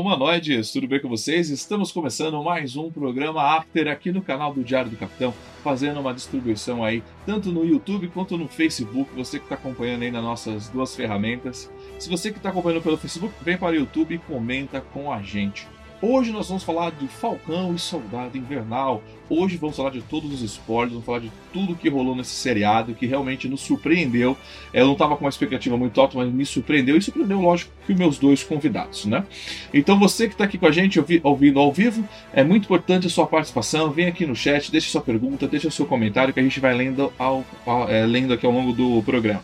Humanoides! Tudo bem com vocês? Estamos começando mais um programa After aqui no canal do Diário do Capitão, fazendo uma distribuição aí, tanto no YouTube quanto no Facebook, você que está acompanhando aí nas nossas duas ferramentas. Se você que está acompanhando pelo Facebook, vem para o YouTube e comenta com a gente. Hoje nós vamos falar de Falcão e Soldado Invernal. Hoje vamos falar de todos os spoilers, vamos falar de tudo que rolou nesse seriado, que realmente nos surpreendeu. Eu não estava com uma expectativa muito alta, mas me surpreendeu e surpreendeu, lógico, que os meus dois convidados, né? Então você que está aqui com a gente ouvindo ao vivo, é muito importante a sua participação. Vem aqui no chat, deixe sua pergunta, deixe seu comentário que a gente vai lendo, ao, ao, é, lendo aqui ao longo do programa.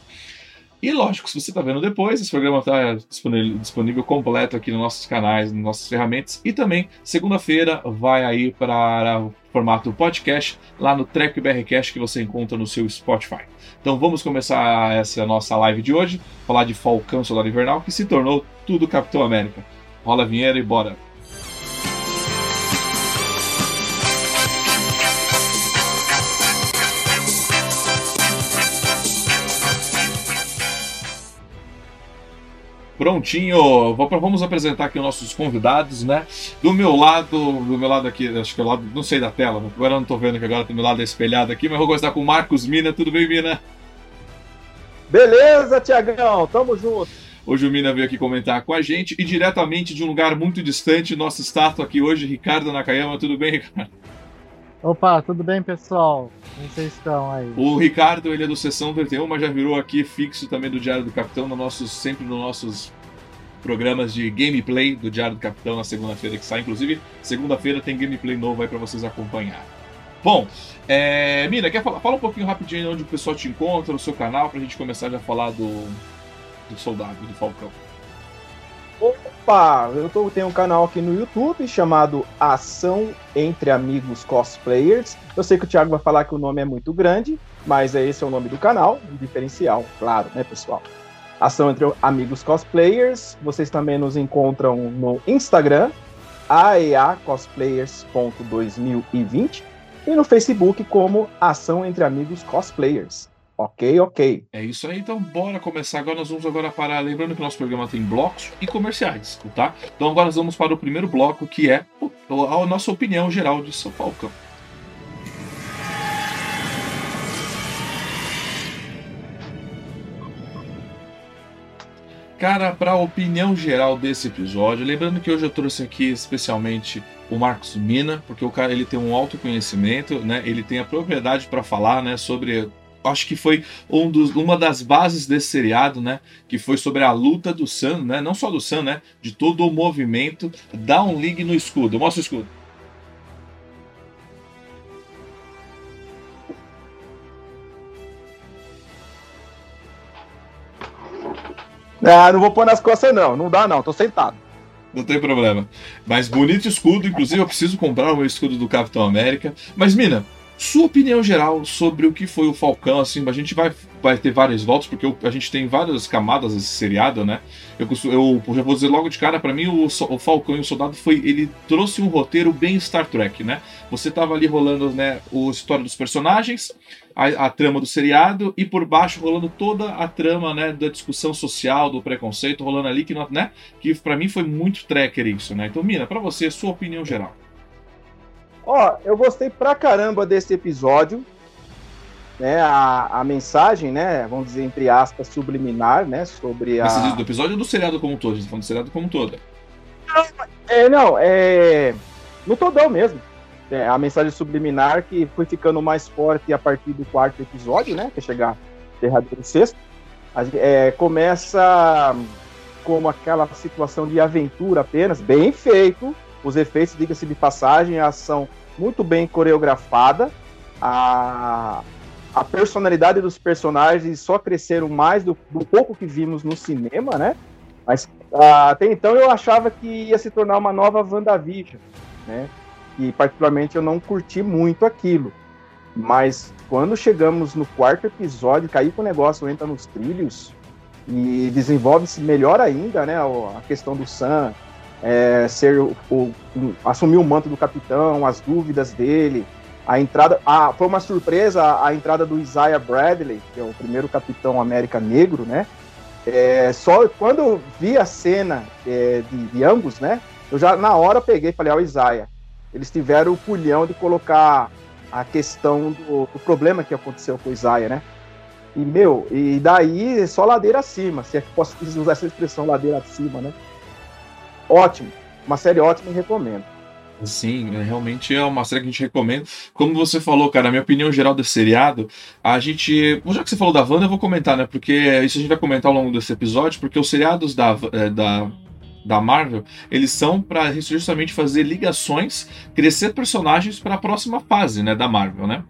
E lógico, se você está vendo depois, esse programa está disponível, completo aqui nos nossos canais, nas nossas ferramentas. E também, segunda-feira, vai aí para o formato podcast lá no Trek BRCast que você encontra no seu Spotify. Então vamos começar essa nossa live de hoje, falar de Falcão Solar Invernal, que se tornou tudo Capitão América. Rola a vinheira e bora! Prontinho, vamos apresentar aqui os nossos convidados, né? Do meu lado, do meu lado aqui, acho que é o lado, não sei da tela, agora eu não tô vendo que agora do meu lado é espelhado aqui, mas vou começar com o Marcos Mina, tudo bem, Mina? Beleza, Tiagão, tamo junto. Hoje o Mina veio aqui comentar com a gente e diretamente de um lugar muito distante, nosso estátua aqui hoje, Ricardo Nakayama, tudo bem, Ricardo? Opa, tudo bem, pessoal? Como vocês estão aí? O Ricardo, ele é do Sessão 31, mas já virou aqui fixo também do Diário do Capitão, no nossos, sempre nos nossos programas de gameplay do Diário do Capitão na segunda-feira que sai. Inclusive, segunda-feira tem gameplay novo aí para vocês acompanhar. Bom, é, Mina, quer falar? Fala um pouquinho rapidinho onde o pessoal te encontra, no seu canal, pra gente começar já a falar do, do soldado, do Falcão. Opa, eu tô, tenho um canal aqui no YouTube chamado Ação Entre Amigos Cosplayers. Eu sei que o Thiago vai falar que o nome é muito grande, mas esse é o nome do canal, um diferencial, claro, né, pessoal? Ação Entre Amigos Cosplayers. Vocês também nos encontram no Instagram, aeacosplayers.2020 e no Facebook como Ação Entre Amigos Cosplayers. Ok, ok. É isso aí, então bora começar. Agora nós vamos agora para. Lembrando que nosso programa tem blocos e comerciais, tá? Então agora nós vamos para o primeiro bloco, que é a nossa opinião geral de São Falcão. Cara, para a opinião geral desse episódio, lembrando que hoje eu trouxe aqui especialmente o Marcos Mina, porque o cara ele tem um autoconhecimento, né? Ele tem a propriedade para falar, né, sobre acho que foi um dos, uma das bases desse seriado, né? Que foi sobre a luta do Sam, né? Não só do Sam, né? De todo o movimento. Dá um ligue no escudo. Mostra o escudo. Ah, não vou pôr nas costas, não. Não dá, não. Tô sentado. Não tem problema. Mas bonito escudo. Inclusive, eu preciso comprar o meu escudo do Capitão América. Mas, Mina, sua opinião geral sobre o que foi o Falcão, assim, a gente vai, vai ter várias voltas, porque a gente tem várias camadas desse seriado, né? Eu, eu já vou dizer logo de cara, para mim o, o, Falcão e o Soldado foi. Ele trouxe um roteiro bem Star Trek, né? Você tava ali rolando, né, a história dos personagens, a, a, trama do seriado, e por baixo rolando toda a trama, né, da discussão social, do preconceito, rolando ali, que, né? Que para mim foi muito tracker isso, né? Então, Mina, para você, sua opinião geral. Ó, eu gostei pra caramba desse episódio. Né, a, a mensagem, né, vamos dizer, entre aspas, subliminar, né, sobre a... Do episódio ou do seriado como um todo? A gente tá falando do seriado como um todo. É, não, é... No todão mesmo. É, a mensagem subliminar que foi ficando mais forte a partir do quarto episódio, né, que é chegar derradeiro sexto. É, começa como aquela situação de aventura apenas, bem feito, Os efeitos, diga-se de passagem, a ação muito bem coreografada, a, a personalidade dos personagens só cresceram mais do, do pouco que vimos no cinema, né? Mas ah, até então eu achava que ia se tornar uma nova WandaVision, né? E particularmente eu não curti muito aquilo. Mas quando chegamos no quarto episódio, cair com o negócio entra nos trilhos e desenvolve-se melhor ainda, né? A questão do Sam é, ser o, o, assumir o manto do capitão, as dúvidas dele, a entrada, a, foi uma surpresa a, a, entrada do Isaiah Bradley, que é o primeiro Capitão América Negro, né? É, só quando eu vi a cena é, de, de, ambos, né? Eu já na hora peguei e falei, ó, oh, Isaiah, eles tiveram o pulhão de colocar a questão do, do, problema que aconteceu com o Isaiah, né? E, meu, e daí só ladeira acima, se é que posso usar essa expressão ladeira acima, né? Ótimo, uma série ótima e recomendo. Sim, é, realmente é uma série que a gente recomenda. Como você falou, cara, a minha opinião geral desse seriado, a gente. Já que você falou da Wanda, eu vou comentar, né? Porque isso a gente vai comentar ao longo desse episódio, porque os seriados da, é, da da Marvel, eles são para justamente fazer ligações, crescer personagens para a próxima fase, né, da Marvel, né?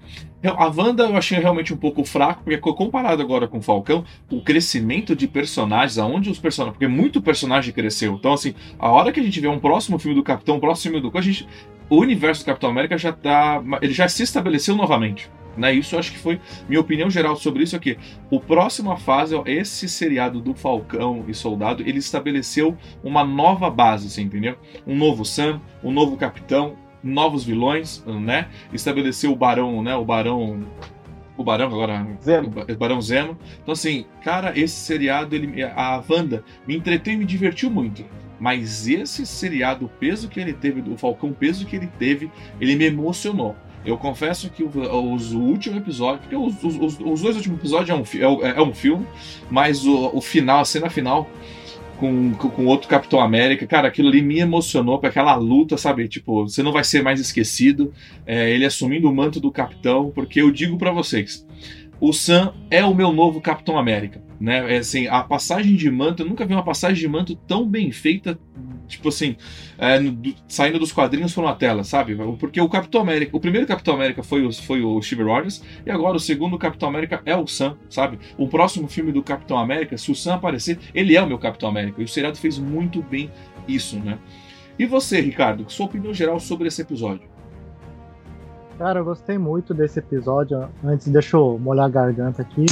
A Wanda eu achei realmente um pouco fraco, porque comparado agora com o Falcão, o crescimento de personagens, aonde os personagens. Porque muito personagem cresceu. Então, assim, a hora que a gente vê um próximo filme do Capitão, um próximo filme do. A gente, o universo do Capitão América já tá. Ele já se estabeleceu novamente. Né? Isso eu acho que foi minha opinião geral sobre isso aqui. O próxima fase, esse seriado do Falcão e Soldado, ele estabeleceu uma nova base, você entendeu? Um novo Sam, um novo Capitão, novos vilões, né? Estabeleceu o Barão, né? O Barão o Barão agora, Zemo. o Barão Zemo. Então assim, cara, esse seriado, ele, a Wanda me entreteu e me divertiu muito. Mas esse seriado, o peso que ele teve, o Falcão, o peso que ele teve, ele me emocionou. Eu confesso que os, o último episódio, porque os, os, os dois últimos episódios é um, é, é um filme, mas o, o final, a cena final, com, com outro Capitão América. Cara, aquilo ali me emocionou para aquela luta, sabe? Tipo, você não vai ser mais esquecido. É, ele assumindo o manto do Capitão, porque eu digo para vocês, o Sam é o meu novo Capitão América, né? É, assim, a passagem de manto, eu nunca vi uma passagem de manto tão bem feita tipo assim, é, do, saindo dos quadrinhos para uma tela, sabe? Porque o Capitão América, o primeiro Capitão América foi o, foi o Steve Rogers, e agora o segundo Capitão América é o Sam, sabe? O próximo filme do Capitão América, se o Sam aparecer, ele é o meu Capitão América. E o seriado fez muito bem isso, né? E você, Ricardo, sua opinião geral sobre esse episódio? Cara, eu gostei muito desse episódio. Antes, deixa eu molhar a garganta aqui.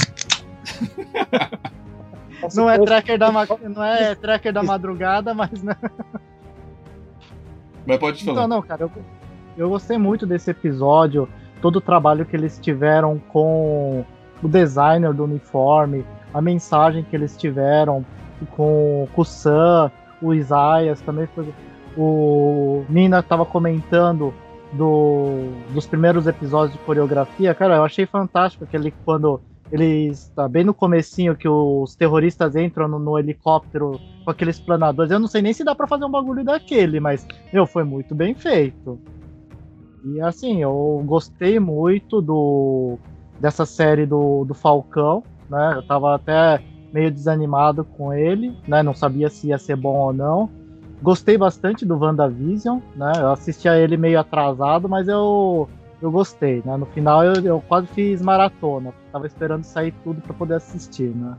não é tracker da não é tracker da madrugada, mas né? Mas pode falar. Então, não, cara, eu, eu gostei muito desse episódio, todo o trabalho que eles tiveram com o designer do uniforme, a mensagem que eles tiveram com, com o Sam, o Isaias também foi. O Nina estava comentando do, dos primeiros episódios de coreografia, cara, eu achei fantástico aquele quando eles tá bem no comecinho que os terroristas entram no, no, helicóptero com aqueles planadores. Eu não sei nem se dá para fazer um bagulho daquele, mas meu, foi muito bem feito. E assim, eu gostei muito do dessa série do, do Falcão, né? Eu tava até meio desanimado com ele, né? Não sabia se ia ser bom ou não. Gostei bastante do WandaVision, né? Eu assisti a ele meio atrasado, mas eu eu gostei, né? No final eu, eu quase fiz maratona. Tava esperando sair tudo para poder assistir, né?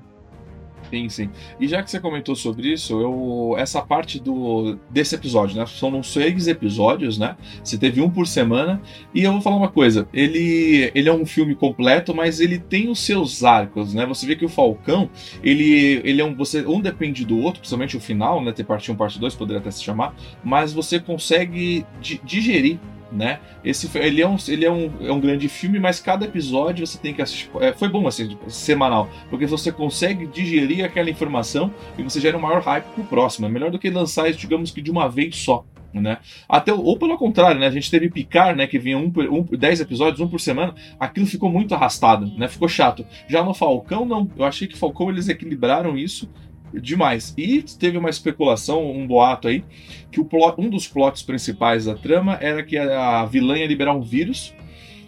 E já que você comentou sobre isso, eu essa parte do desse episódio, né? São seis episódios, né? Você teve um por semana. E eu vou falar uma coisa. Ele, ele é um filme completo, mas ele tem os seus arcos, né? Você vê que o Falcão, ele, ele é um você um depende do outro, principalmente o final, né? Ter parte 1, parte 2, poderia até se chamar. Mas você consegue digerir né? Esse ele é um ele é um, é um grande filme, mas cada episódio você tem que assistir. É, foi bom assim, semanal, porque você consegue digerir aquela informação e você gera um maior hype pro próximo. É melhor do que lançar isso, digamos que de uma vez só. Né? Até, ou pelo contrário, né? A gente teve Picar, né? Que vinha um, um, 10 episódios, um por semana. Aquilo ficou muito arrastado, né? Ficou chato. Já no Falcão, não. Eu achei que Falcão eles equilibraram isso demais. E teve uma especulação, um boato aí, que plot, um dos plots principais da trama era que a vilã ia liberar um vírus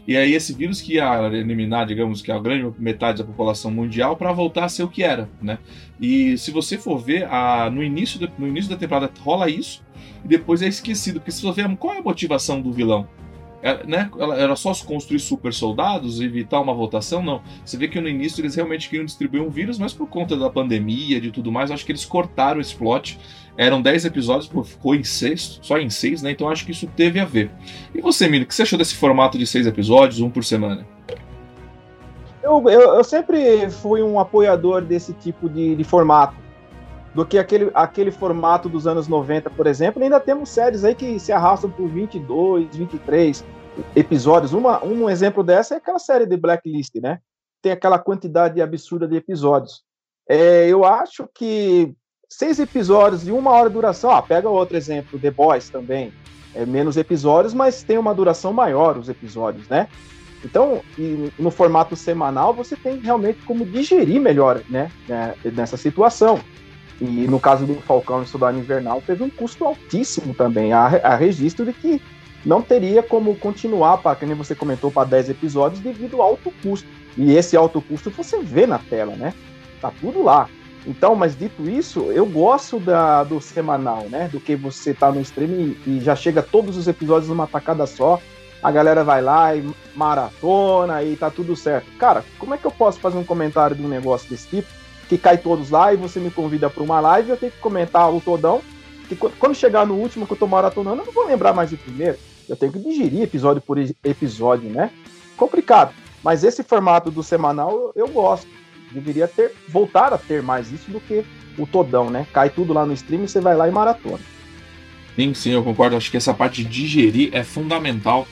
E aí esse vírus que ia eliminar, digamos que a grande metade da população mundial para voltar a ser o que era, né? E se você for ver, a, no, início no início da temporada rola isso e depois é esquecido, porque se você ver qual é a motivação do vilão, né, era só construir super soldados e evitar uma votação? Não. Você vê que no início eles realmente queriam distribuir um vírus, mas por conta da pandemia, de tudo mais, acho que eles cortaram esse plot. Eram 10 episódios, ficou em 6, só em 6, né? Então acho que isso teve a ver. E você, Mino, o que você achou desse formato de 6 episódios, um por semana? Eu, eu, eu, sempre fui um apoiador desse tipo de, de formato do que aquele, aquele formato dos anos 90, por exemplo. E ainda temos séries aí que se arrastam por 22, 23 episódios. Uma, um exemplo dessa é aquela série de Blacklist, né? Tem aquela quantidade absurda de episódios. É, eu acho que seis episódios de uma hora de duração. Ah, pega outro exemplo, The Boys também. É menos episódios, mas tem uma duração maior os episódios, né? Então, no formato semanal, você tem realmente como digerir melhor, né? né nessa situação. E no caso do Falcão e Soldado Invernal, teve um custo altíssimo também. Há, registro de que não teria como continuar, para que nem você comentou, para 10 episódios devido ao alto custo. E esse alto custo você vê na tela, né? Tá tudo lá. Então, mas dito isso, eu gosto da, do semanal, né? Do que você tá no stream e, e já chega todos os episódios numa tacada só. A galera vai lá e maratona e tá tudo certo. Cara, como é que eu posso fazer um comentário de um negócio desse tipo? Que cai todos lá e você me convida para uma live, eu tenho que comentar o todão. Que quando chegar no último que eu tô maratonando, eu não vou lembrar mais do primeiro. Eu tenho que digerir episódio por episódio, né? Complicado. Mas esse formato do semanal eu, gosto. Deveria ter voltar a ter mais isso do que o todão, né? Cai tudo lá no stream e você vai lá e maratona. Sim, sim, eu concordo. Acho que essa parte de digerir é fundamental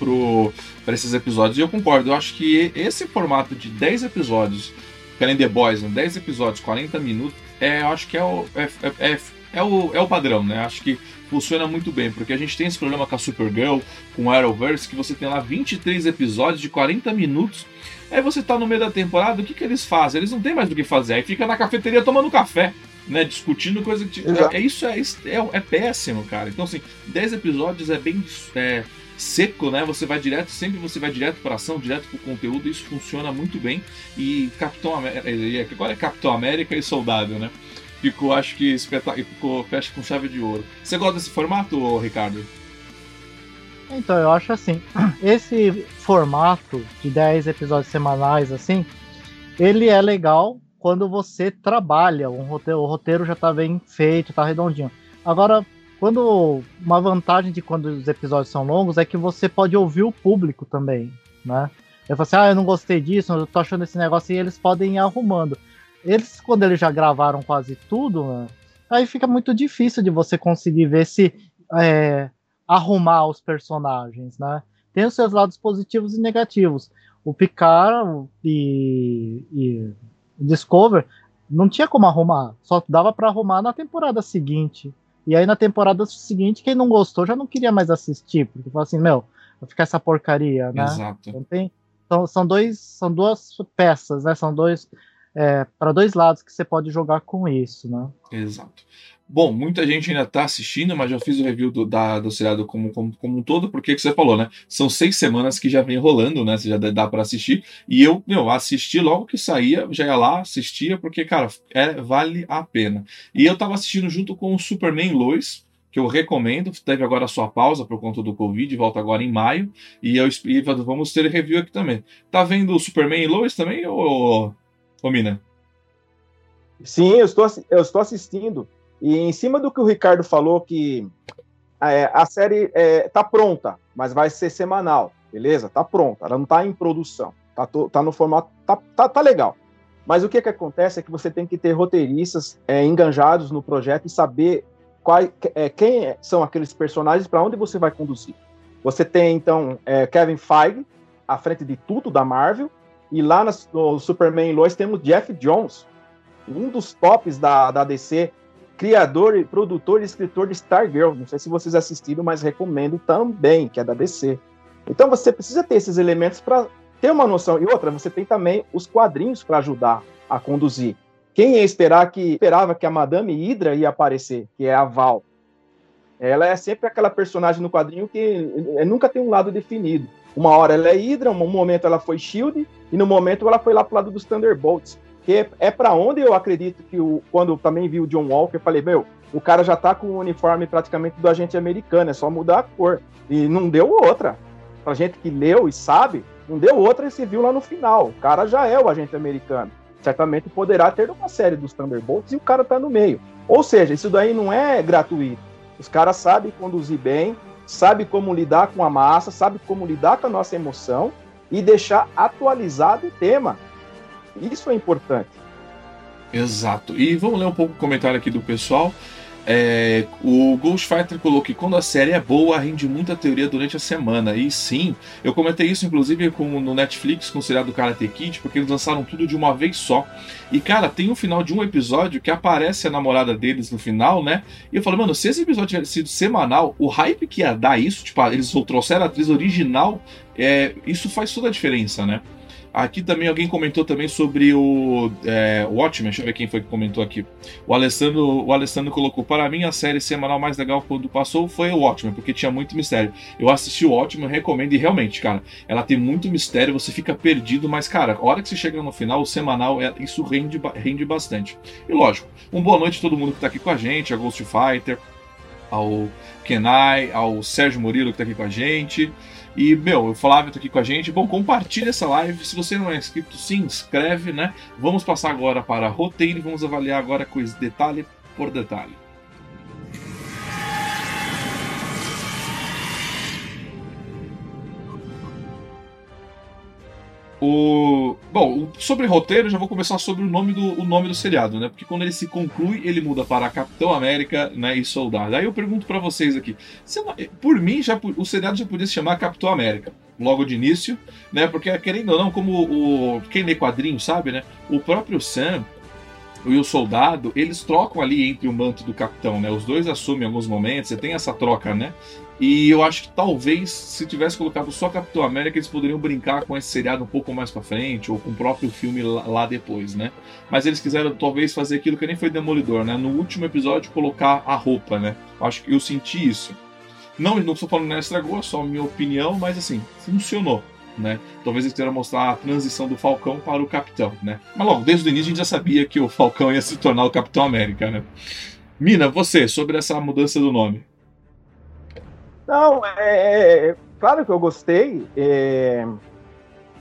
para esses episódios. E eu concordo. Eu acho que esse formato de 10 episódios Querem The Boys, né? 10 episódios, 40 minutos, é, eu acho que é o, é, é, é, é, o, é o padrão, né? Acho que funciona muito bem, porque a gente tem esse problema com a Supergirl, com o Arrowverse, que você tem lá 23 episódios de 40 minutos, aí você tá no meio da temporada, o que, que eles fazem? Eles não tem mais do que fazer, aí fica na cafeteria tomando café, né? Discutindo coisa que. É, é, isso é, é, é péssimo, cara. Então, assim, 10 episódios é bem. É, seco, né? Você vai direto, sempre você vai direto para ação, direto para o conteúdo, isso funciona muito bem. E Capitão América, é, agora é Capitão América e Soldado, né? Ficou, acho que espetáculo, ficou fecha com chave de ouro. Você gosta desse formato, Ricardo? Então, eu acho assim, esse formato de 10 episódios semanais, assim, ele é legal quando você trabalha, um roteiro, o roteiro já tá bem feito, tá redondinho. Agora, quando uma vantagem de quando os episódios são longos é que você pode ouvir o público também, né? Eu falo assim, ah, eu não gostei disso, eu tô achando esse negócio e eles podem ir arrumando. Eles, quando eles já gravaram quase tudo, né, aí fica muito difícil de você conseguir ver se é, arrumar os personagens, né? Tem os seus lados positivos e negativos. O Picard e, e Discover não tinha como arrumar, só dava para arrumar na temporada seguinte. E aí na temporada seguinte, quem não gostou já não queria mais assistir, porque falou assim, meu, vai ficar essa porcaria, né? Exato. Então tem, são, são, dois, são duas peças, né? São dois é, para dois lados que você pode jogar com isso, né? Exato. Bom, muita gente ainda está assistindo, mas já fiz o review do, da, do seriado como, como, como um todo, porque que você falou, né? São seis semanas que já vem rolando, né? Você já dá para assistir. E eu, meu, assisti logo que saía, já ia lá, assistia, porque, cara, é, vale a pena. E eu tava assistindo junto com o Superman Lois, que eu recomendo. Teve agora a sua pausa por conta do Covid, volta agora em maio. E eu e vamos ter review aqui também. Tá vendo o Superman e Lois também, ô, ô Mina? Sim, eu estou, eu estou assistindo. E em cima do que o Ricardo falou, que é, a série é, tá pronta, mas vai ser semanal, beleza? Tá pronta, ela não está em produção, tá, to, tá no formato, tá, tá, tá, legal. Mas o que, que acontece é que você tem que ter roteiristas é, enganjados no projeto e saber qual, é, quem são aqueles personagens para onde você vai conduzir. Você tem, então, é, Kevin Feige, à frente de tudo da Marvel, e lá no Superman Lois temos Jeff Jones, um dos tops da, da DC, criador, produtor e escritor de Stargirl. Não sei se vocês assistiram, mas recomendo também, que é da DC. Então você precisa ter esses elementos para ter uma noção. E outra, você tem também os quadrinhos para ajudar a conduzir. Quem ia esperar que esperava que a Madame Hydra ia aparecer, que é a Val? Ela é sempre aquela personagem no quadrinho que nunca tem um lado definido. Uma hora ela é Hydra, um momento ela foi Shield e no momento ela foi lá pro lado dos Thunderbolts. Que é, para onde eu acredito que o, quando também vi o John Walker, eu falei, meu, o cara já tá com o uniforme praticamente do agente americano, é só mudar a cor. E não deu outra. Pra gente que leu e sabe, não deu outra e se viu lá no final. O cara já é o agente americano. Certamente poderá ter uma série dos Thunderbolts e o cara tá no meio. Ou seja, isso daí não é gratuito. Os caras sabem conduzir bem, sabem como lidar com a massa, sabem como lidar com a nossa emoção e deixar atualizado o tema. Isso é importante. Exato. E vamos ler um pouco o comentário aqui do pessoal. É, o Ghost Fighter colocou que quando a série é boa, rende muita teoria durante a semana. E sim, eu comentei isso inclusive com, no Netflix com o seriado do Karate Kid, porque eles lançaram tudo de uma vez só. E cara, tem um final de um episódio que aparece a namorada deles no final, né? E eu falo, mano, se esse episódio tivesse sido semanal, o hype que ia dar isso, tipo, eles trouxeram a atriz original, é, isso faz toda a diferença, né? Aqui também alguém comentou também sobre o é, Watchmen, deixa eu ver quem foi que comentou aqui. O Alessandro, o Alessandro colocou: Para mim, a série semanal mais legal quando passou foi o Watchmen, porque tinha muito mistério. Eu assisti o Watchmen, recomendo, e realmente, cara, ela tem muito mistério, você fica perdido, mas, cara, a hora que você chega no final, o semanal, é, isso rende, rende bastante. E lógico, um boa noite a todo mundo que tá aqui com a gente, a Ghost Fighter, ao Kenai, ao Sérgio Murilo que tá aqui com a gente. E, meu, o Flávio tá aqui com a gente. Bom, compartilha essa live. Se você não é inscrito, se inscreve, né? Vamos passar agora para roteiro e vamos avaliar agora coisa detalhe por detalhe. O... Bom, sobre roteiro, já vou começar sobre o nome do, o nome do seriado, né? Porque quando ele se conclui, ele muda para Capitão América né, e Soldado. Aí eu pergunto para vocês aqui: por mim, já, o seriado já podia se chamar Capitão América, logo de início, né? Porque, querendo ou não, como o, quem lê quadrinho sabe, né? O próprio Sam e o soldado, eles trocam ali entre o manto do capitão, né? Os dois assumem em alguns momentos, você tem essa troca, né? E eu acho que talvez, se tivesse colocado só Capitão América, eles poderiam brincar com esse seriado um pouco mais pra frente, ou com o próprio filme lá depois, né? Mas eles quiseram talvez fazer aquilo que nem foi Demolidor, né? No último episódio, colocar a roupa, né? Acho que eu senti isso. Não, não estou falando que estragou, é só minha opinião, mas assim, funcionou. Né? Talvez eles queiram mostrar a transição do Falcão para o Capitão, né? Mas logo, desde o início a gente já sabia que o Falcão ia se tornar o Capitão América, né? Mina, você, sobre essa mudança do nome. Não, é, é, claro que eu gostei, é,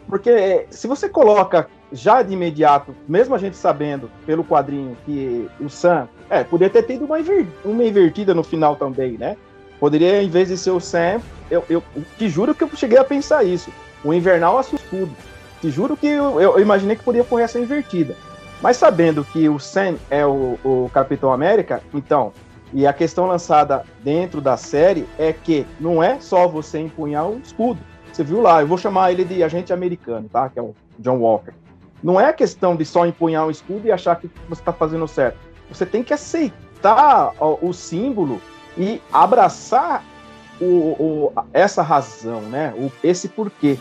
porque se você coloca já de imediato, mesmo a gente sabendo pelo quadrinho que o Sam, é, poderia ter tido uma, uma invertida no final também, né? Poderia, em vez de ser o Sam, eu, eu, te juro que eu cheguei a pensar isso. O Invernal assustou. Te juro que eu, eu, imaginei que podia correr essa invertida. Mas sabendo que o Sam é o, o Capitão América, então e a questão lançada dentro da série é que não é só você empunhar um escudo. Você viu lá, eu vou chamar ele de agente americano, tá? Que é o John Walker. Não é questão de só empunhar um escudo e achar que você está fazendo certo. Você tem que aceitar o, símbolo e abraçar o, o, essa razão, né? O, esse porquê.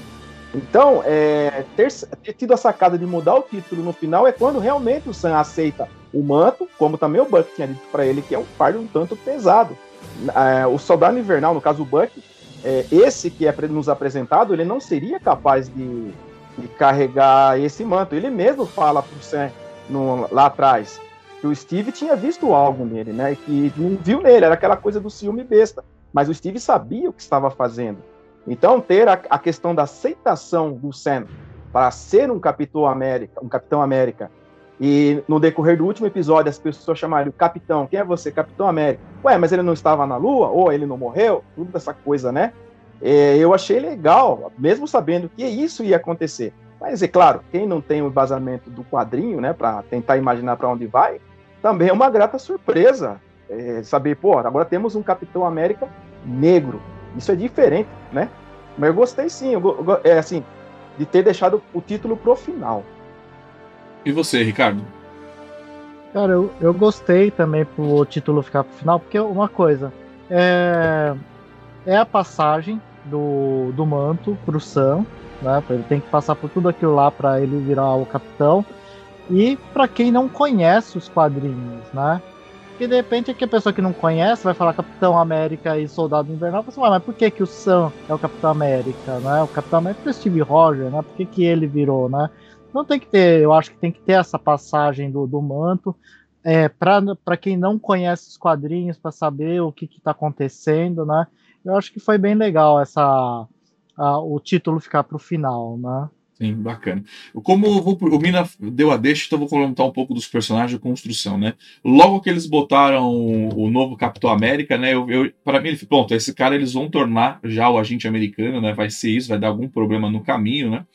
Então, é, ter, ter, tido a sacada de mudar o título no final é quando realmente o Sam aceita o manto, como também o Buck tinha dito para ele que é um fardo um tanto pesado. É, o Soldado Invernal, no caso o Buck, é, esse que é nos apresentado, ele não seria capaz de, de carregar esse manto. Ele mesmo fala para o Sam no, lá atrás que o Steve tinha visto algo nele, né? Que não viu nele, era aquela coisa do ciúme besta. Mas o Steve sabia o que estava fazendo. Então, ter a, a questão da aceitação do Sam para ser um Capitão América, um Capitão América, e no decorrer do último episódio as pessoas chamaram o Capitão, quem é você? Capitão América. Ué, mas ele não estava na Lua? Ou ele não morreu? Tudo essa coisa, né? É, eu achei legal, mesmo sabendo que isso ia acontecer. Mas é claro, quem não tem o embasamento do quadrinho, né, para tentar imaginar para onde vai, também é uma grata surpresa é, saber, pô, agora temos um Capitão América negro. Isso é diferente, né? Mas eu gostei sim, eu, é assim, de ter deixado o título pro final. E você, Ricardo? Cara, eu, eu gostei também pro título ficar pro final, porque uma coisa, é, é a passagem do, do manto pro Sam, né? Ele tem que passar por tudo aquilo lá para ele virar o capitão. E para quem não conhece os quadrinhos, né? Porque de repente aqui a pessoa que não conhece vai falar Capitão América e Soldado Invernal, você fala, mas por que, que o Sam é o Capitão América, né? O Capitão América é o Steve Rogers, né? Por que, que ele virou, né? Então tem que ter, eu acho que tem que ter essa passagem do, do manto. É, para quem não conhece os quadrinhos, para saber o que está acontecendo, né? Eu acho que foi bem legal essa a, o título ficar para o final, né? Sim, bacana. Como vou, o Mina deu a deixa, então vou comentar um pouco dos personagens de construção, né? Logo que eles botaram o, o novo Capitão América, né? Eu, eu para mim, ele pronto, esse cara eles vão tornar já o agente americano, né? Vai ser isso, vai dar algum problema no caminho, né?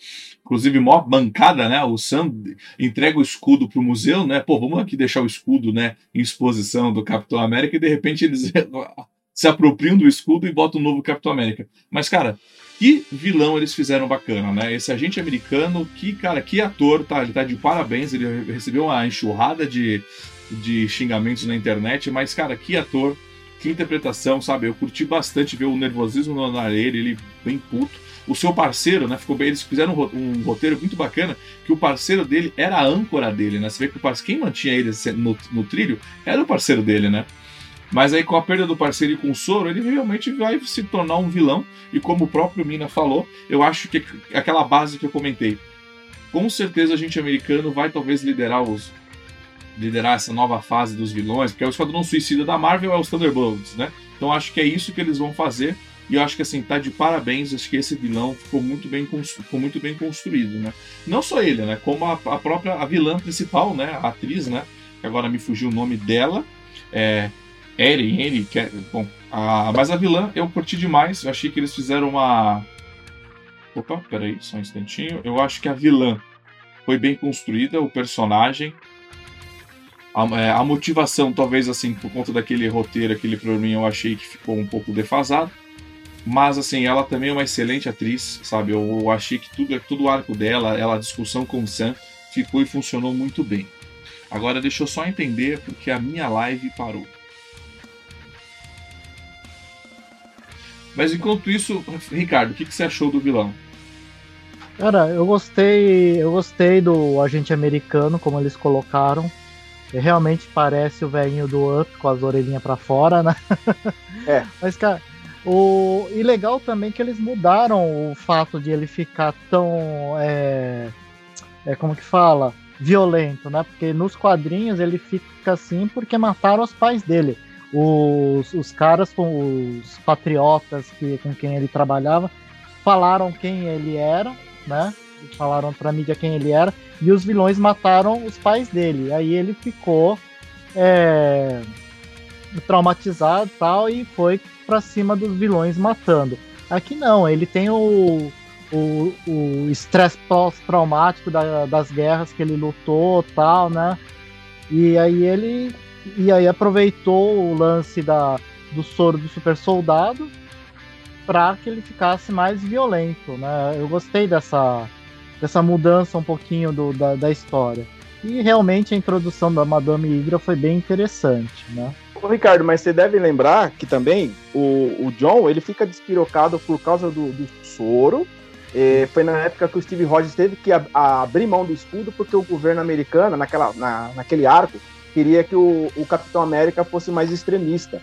Inclusive, mó bancada, né? O Sam entrega o escudo pro museu, né? Pô, vamos aqui deixar o escudo, né? Em exposição do Capitão América e de repente eles se apropriam do escudo e botam o novo Capitão América. Mas, cara, que vilão eles fizeram bacana, né? Esse agente americano, que, cara, que ator, tá? Ele tá de parabéns, ele recebeu uma enxurrada de, de xingamentos na internet, mas, cara, que ator, que interpretação, sabe? Eu curti bastante ver o nervosismo no nariz, ele bem puto. O seu parceiro, né? Ficou bem. Eles fizeram um, roteiro muito bacana, que o parceiro dele era a âncora dele, né? Você vê que o parceiro, quem mantinha ele no, no trilho era o parceiro dele, né? Mas aí, com a perda do parceiro e com o soro, ele realmente vai se tornar um vilão. E como o próprio Mina falou, eu acho que aquela base que eu comentei, com certeza a gente americano vai talvez liderar os liderar essa nova fase dos vilões, porque é o Esquadrão Suicida da Marvel é os Thunderbolts, né? Então acho que é isso que eles vão fazer. E eu acho que assim, tá de parabéns, acho que esse vilão ficou muito bem, ficou muito bem construído, né? Não só ele, né? Como a, a própria a vilã principal, né? A atriz, né? Que agora me fugiu o nome dela. É, Eren, Eren, que é, bom, a, mas a vilã eu curti demais, eu achei que eles fizeram uma... Opa, peraí, só um instantinho. Eu acho que a vilã foi bem construída, o personagem, a, é, a, motivação, talvez assim, por conta daquele roteiro, aquele probleminha, eu achei que ficou um pouco defasado. Mas assim, ela também é uma excelente atriz, sabe? Eu, eu achei que tudo, tudo o arco dela, ela, a discussão com o Sam, ficou e funcionou muito bem. Agora deixa eu só entender porque a minha live parou. Mas enquanto isso, Ricardo, o que, que você achou do vilão? Cara, eu gostei, eu gostei do agente americano como eles colocaram. Realmente parece o velhinho do Up com as orelhinhas para fora, né? É. Mas cara, o e legal também que eles mudaram o fato de ele ficar tão é, é como que fala, violento, né? Porque nos quadrinhos ele fica assim porque mataram os pais dele os, os caras, com os patriotas que, com quem ele trabalhava, falaram quem ele era, né? Falaram pra mídia quem ele era, e os vilões mataram os pais dele. Aí ele ficou é, traumatizado tal, e foi pra cima dos vilões matando. Aqui não, ele tem o, o estresse pós-traumático da, das guerras que ele lutou tal, né? E aí ele e aí aproveitou o lance da, do soro do super soldado para que ele ficasse mais violento, né? Eu gostei dessa, dessa mudança um pouquinho do, da, da história. E realmente a introdução da Madame Hydra foi bem interessante, né? Ô, Ricardo, mas você deve lembrar que também o, o John ele fica despirocado por causa do, do soro. E foi na época que o Steve Rogers teve que abrir mão do escudo porque o governo americano, naquela, na, naquele arco, queria que o, o Capitão América fosse mais extremista.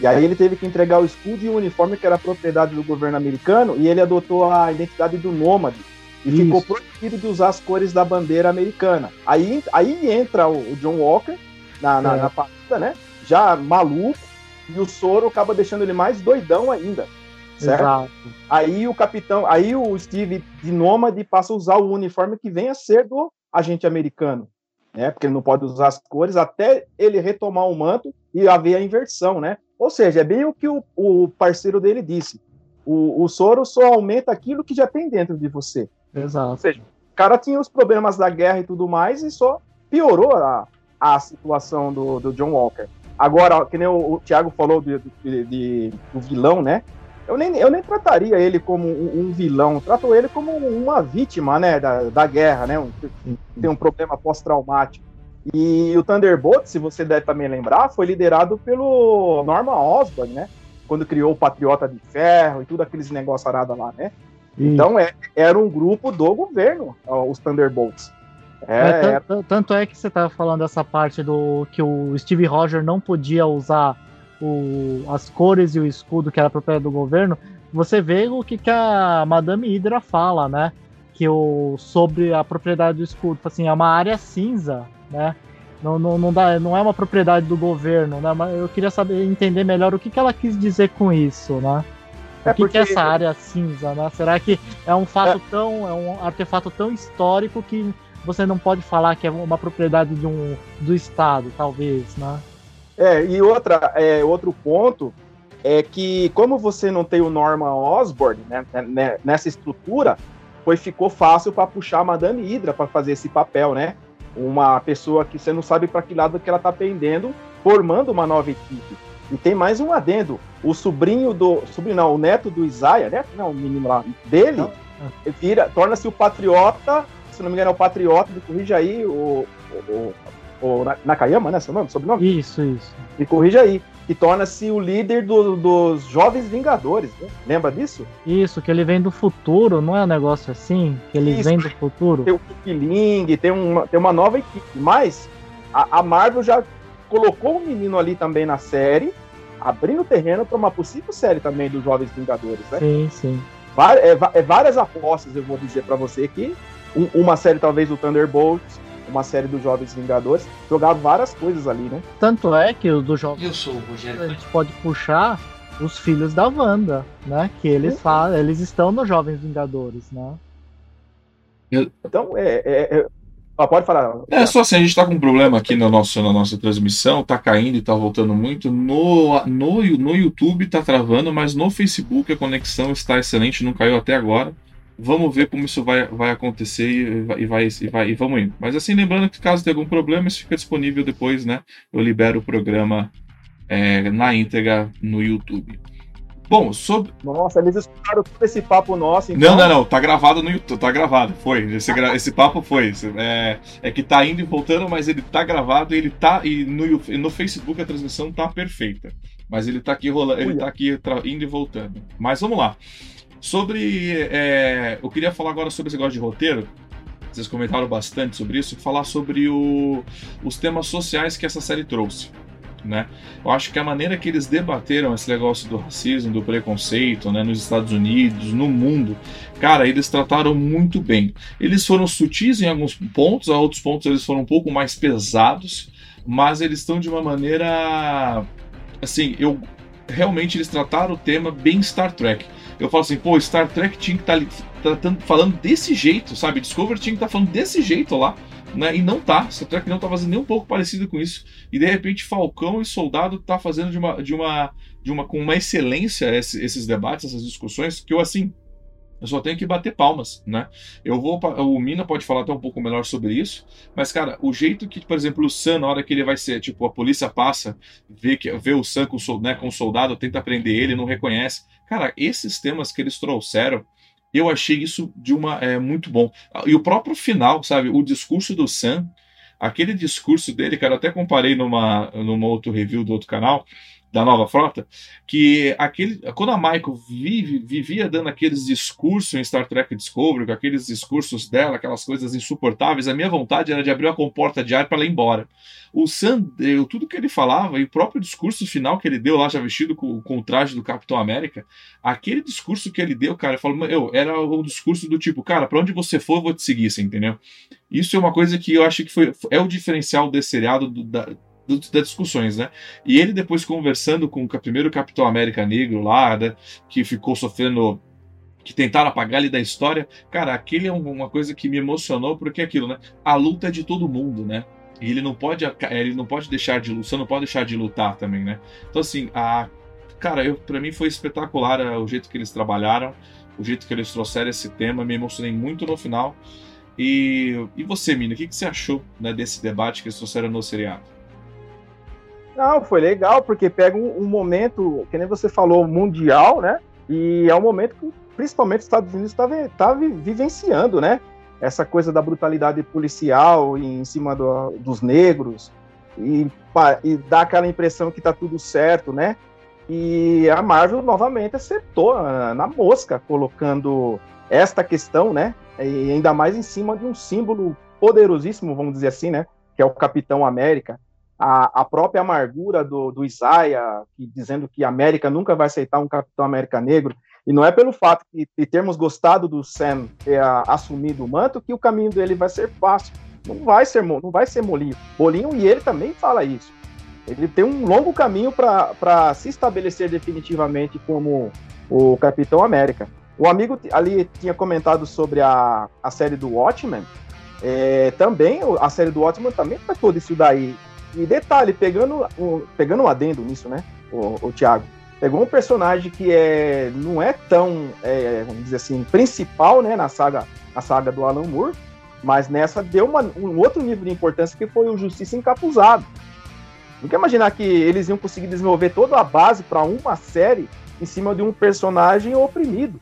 E aí ele teve que entregar o escudo e o uniforme que era propriedade do governo americano e ele adotou a identidade do nômade. E Isso. ficou proibido de usar as cores da bandeira americana. Aí, aí entra o, John Walker na, na, é. na partida, né? Já maluco, e o Soro acaba deixando ele mais doidão ainda. Certo? Exato. Aí o capitão, aí o Steve de Nômade passa a usar o uniforme que vem a ser do agente americano né? Porque ele não pode usar as cores até ele retomar o manto e haver a inversão, né? Ou seja, é bem o que o, o parceiro dele disse. O, o soro só aumenta aquilo que já tem dentro de você. Exato. Ou seja, o cara tinha os problemas da guerra e tudo mais e só piorou a, a situação do, do John Walker. Agora, que nem o, o Thiago falou de, de, de, do vilão, né? eu nem, eu nem trataria ele como um, um vilão, trato ele como uma vítima, né, da, da guerra, né, um, tem um problema pós-traumático. E o Thunderbolt, se você deve também lembrar, foi liderado pelo Norman Osborn, né, quando criou o Patriota de Ferro e tudo aqueles negócios arada lá, né. Então é, era um grupo do governo, os Thunderbolts. É, é, tanto é que você estava falando dessa parte do que o Steve Roger não podia usar o, as cores e o escudo que era propriedade do governo. Você vê o que, que a Madame Hydra fala, né? Que o, sobre a propriedade do escudo, assim, é uma área cinza, né? Não, não, não, dá, não é uma propriedade do governo, né? Mas eu queria saber entender melhor o que, que ela quis dizer com isso, né? O é que, porque... que é essa área cinza, né? Será que é um fato é... tão. é um artefato tão histórico que você não pode falar que é uma propriedade de um, do Estado, talvez, né? É, e outra, é, outro ponto é que como você não tem o Norman Osborn né, né nessa estrutura, foi ficou fácil para puxar a Madame Hydra para fazer esse papel, né? Uma pessoa que você não sabe para que lado que ela está pendendo, formando uma nova equipe. E tem mais um adendo. O sobrinho do. Sobrinho não, o neto do Isaiah, né? Não, o menino lá dele, vira, torna-se o patriota se não me engano, é o Patriota, me corrija aí, o, o, o, Nakayama, né? Seu nome, sobrenome? Isso, isso. Me corrija aí. Que torna-se o líder do, dos Jovens Vingadores, né? Lembra disso? Isso, que ele vem do futuro, não é um negócio assim? Que ele Isso. vem do futuro? Tem o Kipling, tem uma, tem uma nova equipe. Mas a, a Marvel já colocou o menino ali também na série, abrindo o terreno para uma possível série também dos Jovens Vingadores, né? Sim, sim. É, é, várias apostas, eu vou dizer para você que um, uma série talvez do Thunderbolts, uma série dos Jovens Vingadores, jogar várias coisas ali, né? Tanto é que o do Jovens Eu sou o Rogério. A gente pode puxar os filhos da Wanda, né? Que eles uhum. falam, eles estão nos Jovens Vingadores, né? Então, é, é, é... Ah, pode falar. É só assim, a gente tá com um problema aqui no nosso, na nossa transmissão, tá caindo e tá voltando muito. No, no, no YouTube tá travando, mas no Facebook a conexão está excelente, não caiu até agora. Vamos ver como isso vai, vai acontecer e e vai, e vai e vamos indo. Mas assim, lembrando que caso tenha algum problema, isso fica disponível depois, né? Eu libero o programa é, na íntegra no YouTube. Bom, sobre. Nossa, eles escutaram todo esse papo nosso. Então... Não, não, não. Tá gravado no YouTube. Tá gravado. Foi. Esse, gra... esse papo foi. É... é que tá indo e voltando, mas ele tá gravado e ele tá. E no, no Facebook a transmissão tá perfeita. Mas ele tá aqui rolando. Ele tá aqui tra... indo e voltando. Mas vamos lá. Sobre. É, eu queria falar agora sobre esse negócio de roteiro. Vocês comentaram bastante sobre isso. Falar sobre o, os temas sociais que essa série trouxe. Né? Eu acho que a maneira que eles debateram esse negócio do racismo, do preconceito, né, nos Estados Unidos, no mundo, cara, eles trataram muito bem. Eles foram sutis em alguns pontos, a outros pontos eles foram um pouco mais pesados, mas eles estão de uma maneira, assim, eu realmente eles trataram o tema bem Star Trek eu falo assim, pô, Star Trek tinha que estar tá tratando, falando desse jeito, sabe? Discovery tinha que estar tá falando desse jeito lá. Né? E não tá. Star Trek não tá fazendo nem um pouco parecido com isso. E de repente Falcão e Soldado tá fazendo de uma, de uma, de uma com uma excelência esses debates, essas discussões que eu assim eu só tenho que bater palmas, né? Eu vou. O Mina pode falar até um pouco melhor sobre isso, mas, cara, o jeito que, por exemplo, o Sam, na hora que ele vai ser, tipo, a polícia passa, vê, que, vê o Sam com, né, com o soldado, tenta prender ele, não reconhece. Cara, esses temas que eles trouxeram, eu achei isso de uma. É, muito bom. E o próprio final, sabe? O discurso do Sam, aquele discurso dele, cara, até comparei numa, numa outro review do outro canal da nova frota, que aquele, quando a Michael vive, vivia dando aqueles discursos em Star Trek Discovery, com aqueles discursos dela, aquelas coisas insuportáveis, a minha vontade era de abrir a comporta de ar para ela ir embora. O Sam deu tudo que ele falava e o próprio discurso final que ele deu lá, já vestido com, com o traje do Capitão América, aquele discurso que ele deu, cara, eu falo, eu, era um discurso do tipo, cara, para onde você for, eu vou te seguir, você entendeu? Isso é uma coisa que eu acho que foi, é o diferencial desse seriado do, da, das discussões, né? E ele depois conversando com o primeiro Capitão América Negro lá, né, que ficou sofrendo que tentaram apagar ele da história, cara, aquele é uma coisa que me emocionou porque é aquilo, né? A luta é de todo mundo, né? E ele não pode, ele não pode deixar de lutar, não pode deixar de lutar também, né? Então assim, a cara, eu para mim foi espetacular o jeito que eles trabalharam, o jeito que eles trouxeram esse tema, me emocionei muito no final. E, e você, Mina, o que, que você achou né, desse debate que eles trouxeram no seriado? Não, foi legal, porque pega um, um, momento, que nem você falou, mundial, né? E é um momento que principalmente os Estados Unidos está tá vivenciando, né? Essa coisa da brutalidade policial em cima do, dos negros e, e dá aquela impressão que está tudo certo, né? E a Marvel novamente acertou na mosca, colocando esta questão, né? E ainda mais em cima de um símbolo poderosíssimo, vamos dizer assim, né? Que é o Capitão América. A, a própria amargura do, do Isaiah, que, dizendo que a América nunca vai aceitar um Capitão América negro. E não é pelo fato de, de termos gostado do Sam ter a, assumido o manto que o caminho dele vai ser fácil. Não vai ser, não vai ser molinho. Bolinho e ele também fala isso. Ele tem um longo caminho para se estabelecer definitivamente como o Capitão América. O amigo ali tinha comentado sobre a, a série do Watchmen. É, também, a série do Watchmen também todo isso daí. E detalhe, pegando, um, pegando um adendo nisso, né, o, o Thiago? Pegou um personagem que é, não é tão, é, vamos dizer assim, principal, né, na saga, na saga do Alan Moore, mas nessa deu uma, um outro nível de importância que foi o Justiça Encapuzado. Não quer imaginar que eles iam conseguir desenvolver toda a base para uma série em cima de um personagem oprimido.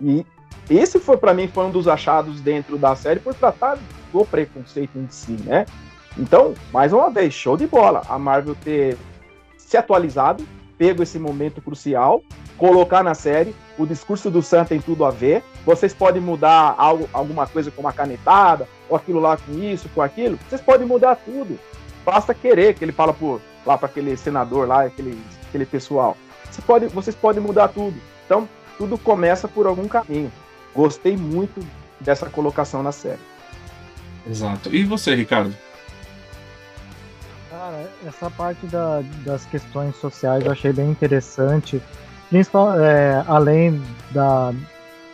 E esse foi para mim foi um dos achados dentro da série por tratar do preconceito em si, né? Então, mais uma vez, show de bola. A Marvel ter se atualizado, pego esse momento crucial, colocar na série. O discurso do Sam tem tudo a ver. Vocês podem mudar algo, alguma coisa com uma canetada, ou aquilo lá com isso, com aquilo. Vocês podem mudar tudo. Basta querer, que ele fala por, lá para aquele senador lá, aquele, aquele pessoal. Você pode, vocês podem mudar tudo. Então, tudo começa por algum caminho. Gostei muito dessa colocação na série. Exato. E você, Ricardo? Essa parte da, das questões sociais eu achei bem interessante. É, além da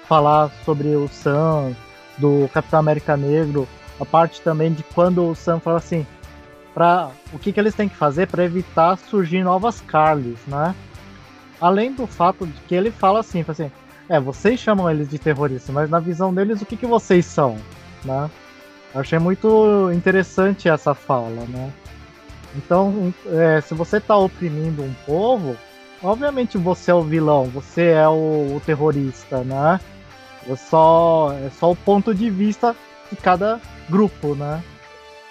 falar sobre o Sam, do Capitão América Negro, a parte também de quando o Sam fala assim, para o que, que eles têm que fazer para evitar surgir novas Carlys, né? Além do fato de que ele fala assim, assim, é, vocês chamam eles de terroristas, mas na visão deles o que, que vocês são, né? Achei muito interessante essa fala, né? Então, é, se você está oprimindo um povo, obviamente você é o vilão, você é o, o terrorista, né? É só, é só o ponto de vista de cada grupo, né?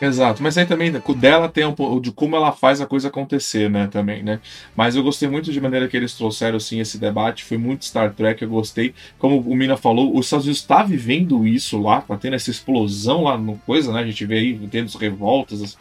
Exato, mas aí também dela tem um de como ela faz a coisa acontecer, né, também, né? Mas eu gostei muito de maneira que eles trouxeram assim esse debate, foi muito Star Trek, eu gostei. Como o Mina falou, os Estados Unidos está vivendo isso lá, tá tendo essa explosão lá no coisa, né? A gente vê aí tendo revoltas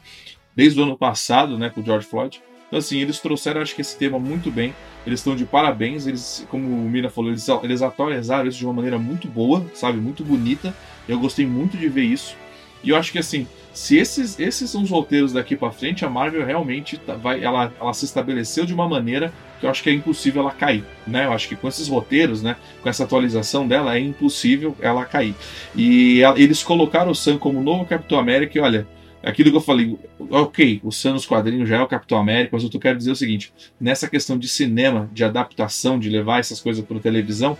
desde o ano passado, né, com o George Floyd. Então, assim, eles trouxeram, acho que esse tema muito bem. Eles estão de parabéns. Eles, como o Mina falou, eles, eles atualizaram isso de uma maneira muito boa, sabe? Muito bonita. Eu gostei muito de ver isso. E eu acho que, assim, se esses, esses são os roteiros daqui para frente, a Marvel realmente tá, vai, ela, ela se estabeleceu de uma maneira que eu acho que é impossível ela cair, né? Eu acho que com esses roteiros, né, com essa atualização dela, é impossível ela cair. E ela, eles colocaram o Sam como novo Capitão América e olha, aquilo que eu falei, ok, o Sam nos quadrinhos já é o Capitão América, mas eu quero dizer o seguinte: nessa questão de cinema, de adaptação, de levar essas coisas para televisão,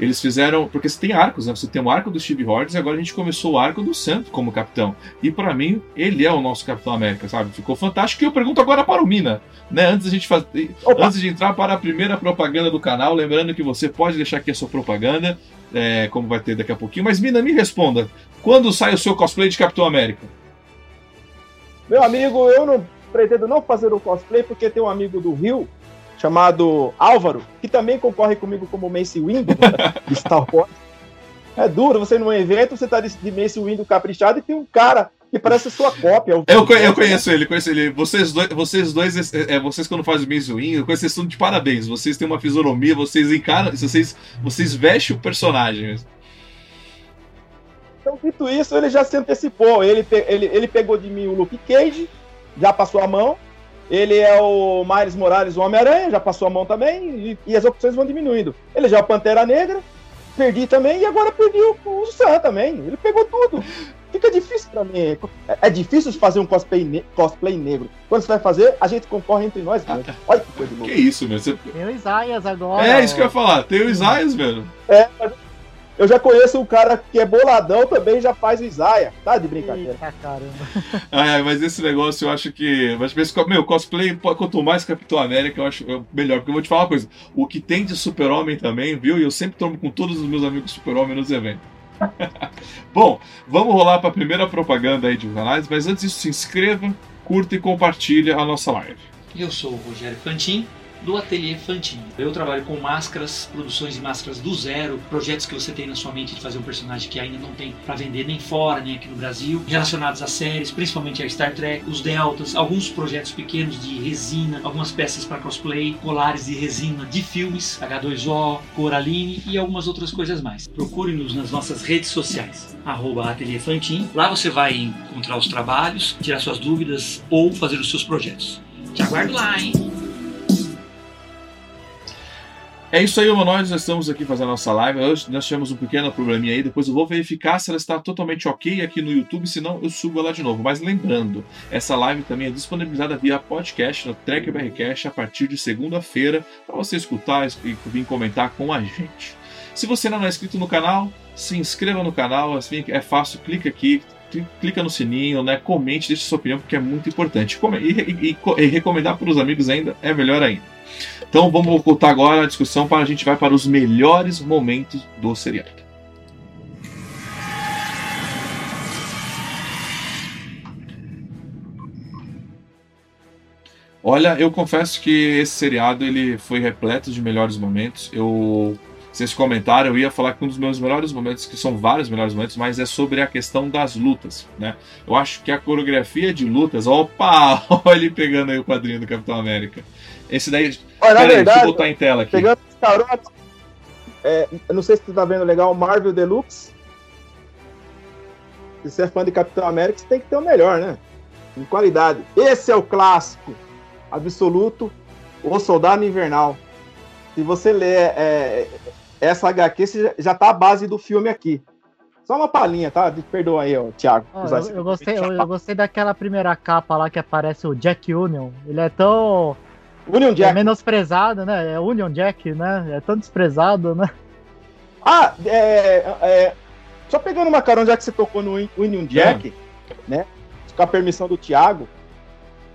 eles fizeram. Porque você tem arcos, né? Você tem o arco do Steve Rogers e agora a gente começou o arco do Sam como capitão. E para mim, ele é o nosso Capitão América, sabe? Ficou fantástico. E eu pergunto agora para o Mina, né? Antes a gente fazer. Antes de entrar para a primeira propaganda do canal, lembrando que você pode deixar aqui a sua propaganda, é, como vai ter daqui a pouquinho. Mas, Mina, me responda. Quando sai o seu cosplay de Capitão América? Meu amigo, eu não pretendo não fazer o cosplay porque tem um amigo do Rio chamado Álvaro, que também concorre comigo como Mace Windu de Star Wars. É duro, você num evento, você tá de, de Mace Windu caprichado e tem um cara que parece sua cópia. Eu, eu, eu conheço ele, conheço ele. Vocês dois, vocês dois, é, vocês quando fazem Mace Windu, vocês são de parabéns. Vocês têm uma fisionomia, vocês encaram, vocês, vocês vestem o personagem mesmo. Então, dito isso, ele já se antecipou. Ele, ele, ele pegou de mim o Luke Cage, já passou a mão, ele é o Miles Morales, o Homem-Aranha, já passou a mão também, e, e, as opções vão diminuindo. Ele já é o Pantera Negra, perdi também, e agora perdi o, o Sam também. Ele pegou tudo. Fica difícil pra mim. É, é difícil fazer um cosplay, ne cosplay negro. Quando você vai fazer, a gente concorre entre nós mesmo. Olha que coisa louca. Que isso, meu. Você... Tem o Isaias agora. É, isso que eu ia falar. Tem o Isaias, velho. É, mas eu já conheço um cara que é boladão também já faz o Isaia. Tá de brincadeira. Eita, caramba. Ah, mas esse negócio eu acho que. Mas, meu, cosplay, quanto mais Capitão América, eu acho melhor. Porque eu vou te falar uma coisa: o que tem de Super-Homem também, viu? E eu sempre tomo com todos os meus amigos Super-Homem nos eventos. Bom, vamos rolar para a primeira propaganda aí de canais, mas antes disso, se inscreva, curta e compartilha a nossa live. Eu sou o Rogério Fantin do Ateliê Fantini. Eu trabalho com máscaras, produções de máscaras do zero, projetos que você tem na sua mente de fazer um personagem que ainda não tem para vender nem fora, nem aqui no Brasil, relacionados a séries, principalmente a Star Trek, os Deltas, alguns projetos pequenos de resina, algumas peças para cosplay, colares de resina de filmes, H2O, Coraline e algumas outras coisas mais. Procure-nos nas nossas redes sociais, arroba Ateliê Fantin. Lá você vai encontrar os trabalhos, tirar suas dúvidas ou fazer os seus projetos. Te aguardo lá, hein? É isso aí, humanoides. Nós estamos aqui fazendo a nossa live. Hoje nós tivemos um pequeno probleminha aí. Depois eu vou verificar se ela está totalmente ok aqui no YouTube. Senão eu subo ela de novo. Mas lembrando, essa live também é disponibilizada via podcast no Trek BRCast a partir de segunda-feira para você escutar e vir comentar com a gente. Se você ainda não é inscrito no canal, se inscreva no canal. Assim, é fácil, clica aqui, clica no sininho, né? Comente, deixe sua opinião, porque é muito importante. E, e, e, e recomendar para os amigos ainda é melhor ainda. Então vamos voltar agora a discussão para a gente vai para os melhores momentos do seriado. Olha, eu confesso que esse seriado ele foi repleto de melhores momentos. Eu vocês comentaram, eu ia falar que um dos meus melhores momentos, que são vários melhores momentos, mas é sobre a questão das lutas, né? Eu acho que a coreografia de lutas, opa, olha ele pegando aí o quadrinho do Capitão América. Esse daí, olha, na verdade, deixa eu botar em tela aqui. Pegando carote, é, eu não sei se você tá vendo legal, Marvel Deluxe. Se você é fã de Capitão América, você tem que ter o melhor, né? Em qualidade. Esse é o clássico absoluto, O Soldado Invernal. Se você ler é, essa HQ você já tá a base do filme aqui. Só uma palhinha, tá? Perdoa aí, ó, Thiago. Oh, eu, eu, gostei, eu, eu, gostei daquela primeira capa lá que aparece o Jack Union. Ele é tão. Union Jack. É menosprezado, né? É Union Jack, né? É tão desprezado, né? Ah, é, é, só pegando uma carona, já que você tocou no Union Jack, é. né? Com a permissão do Thiago,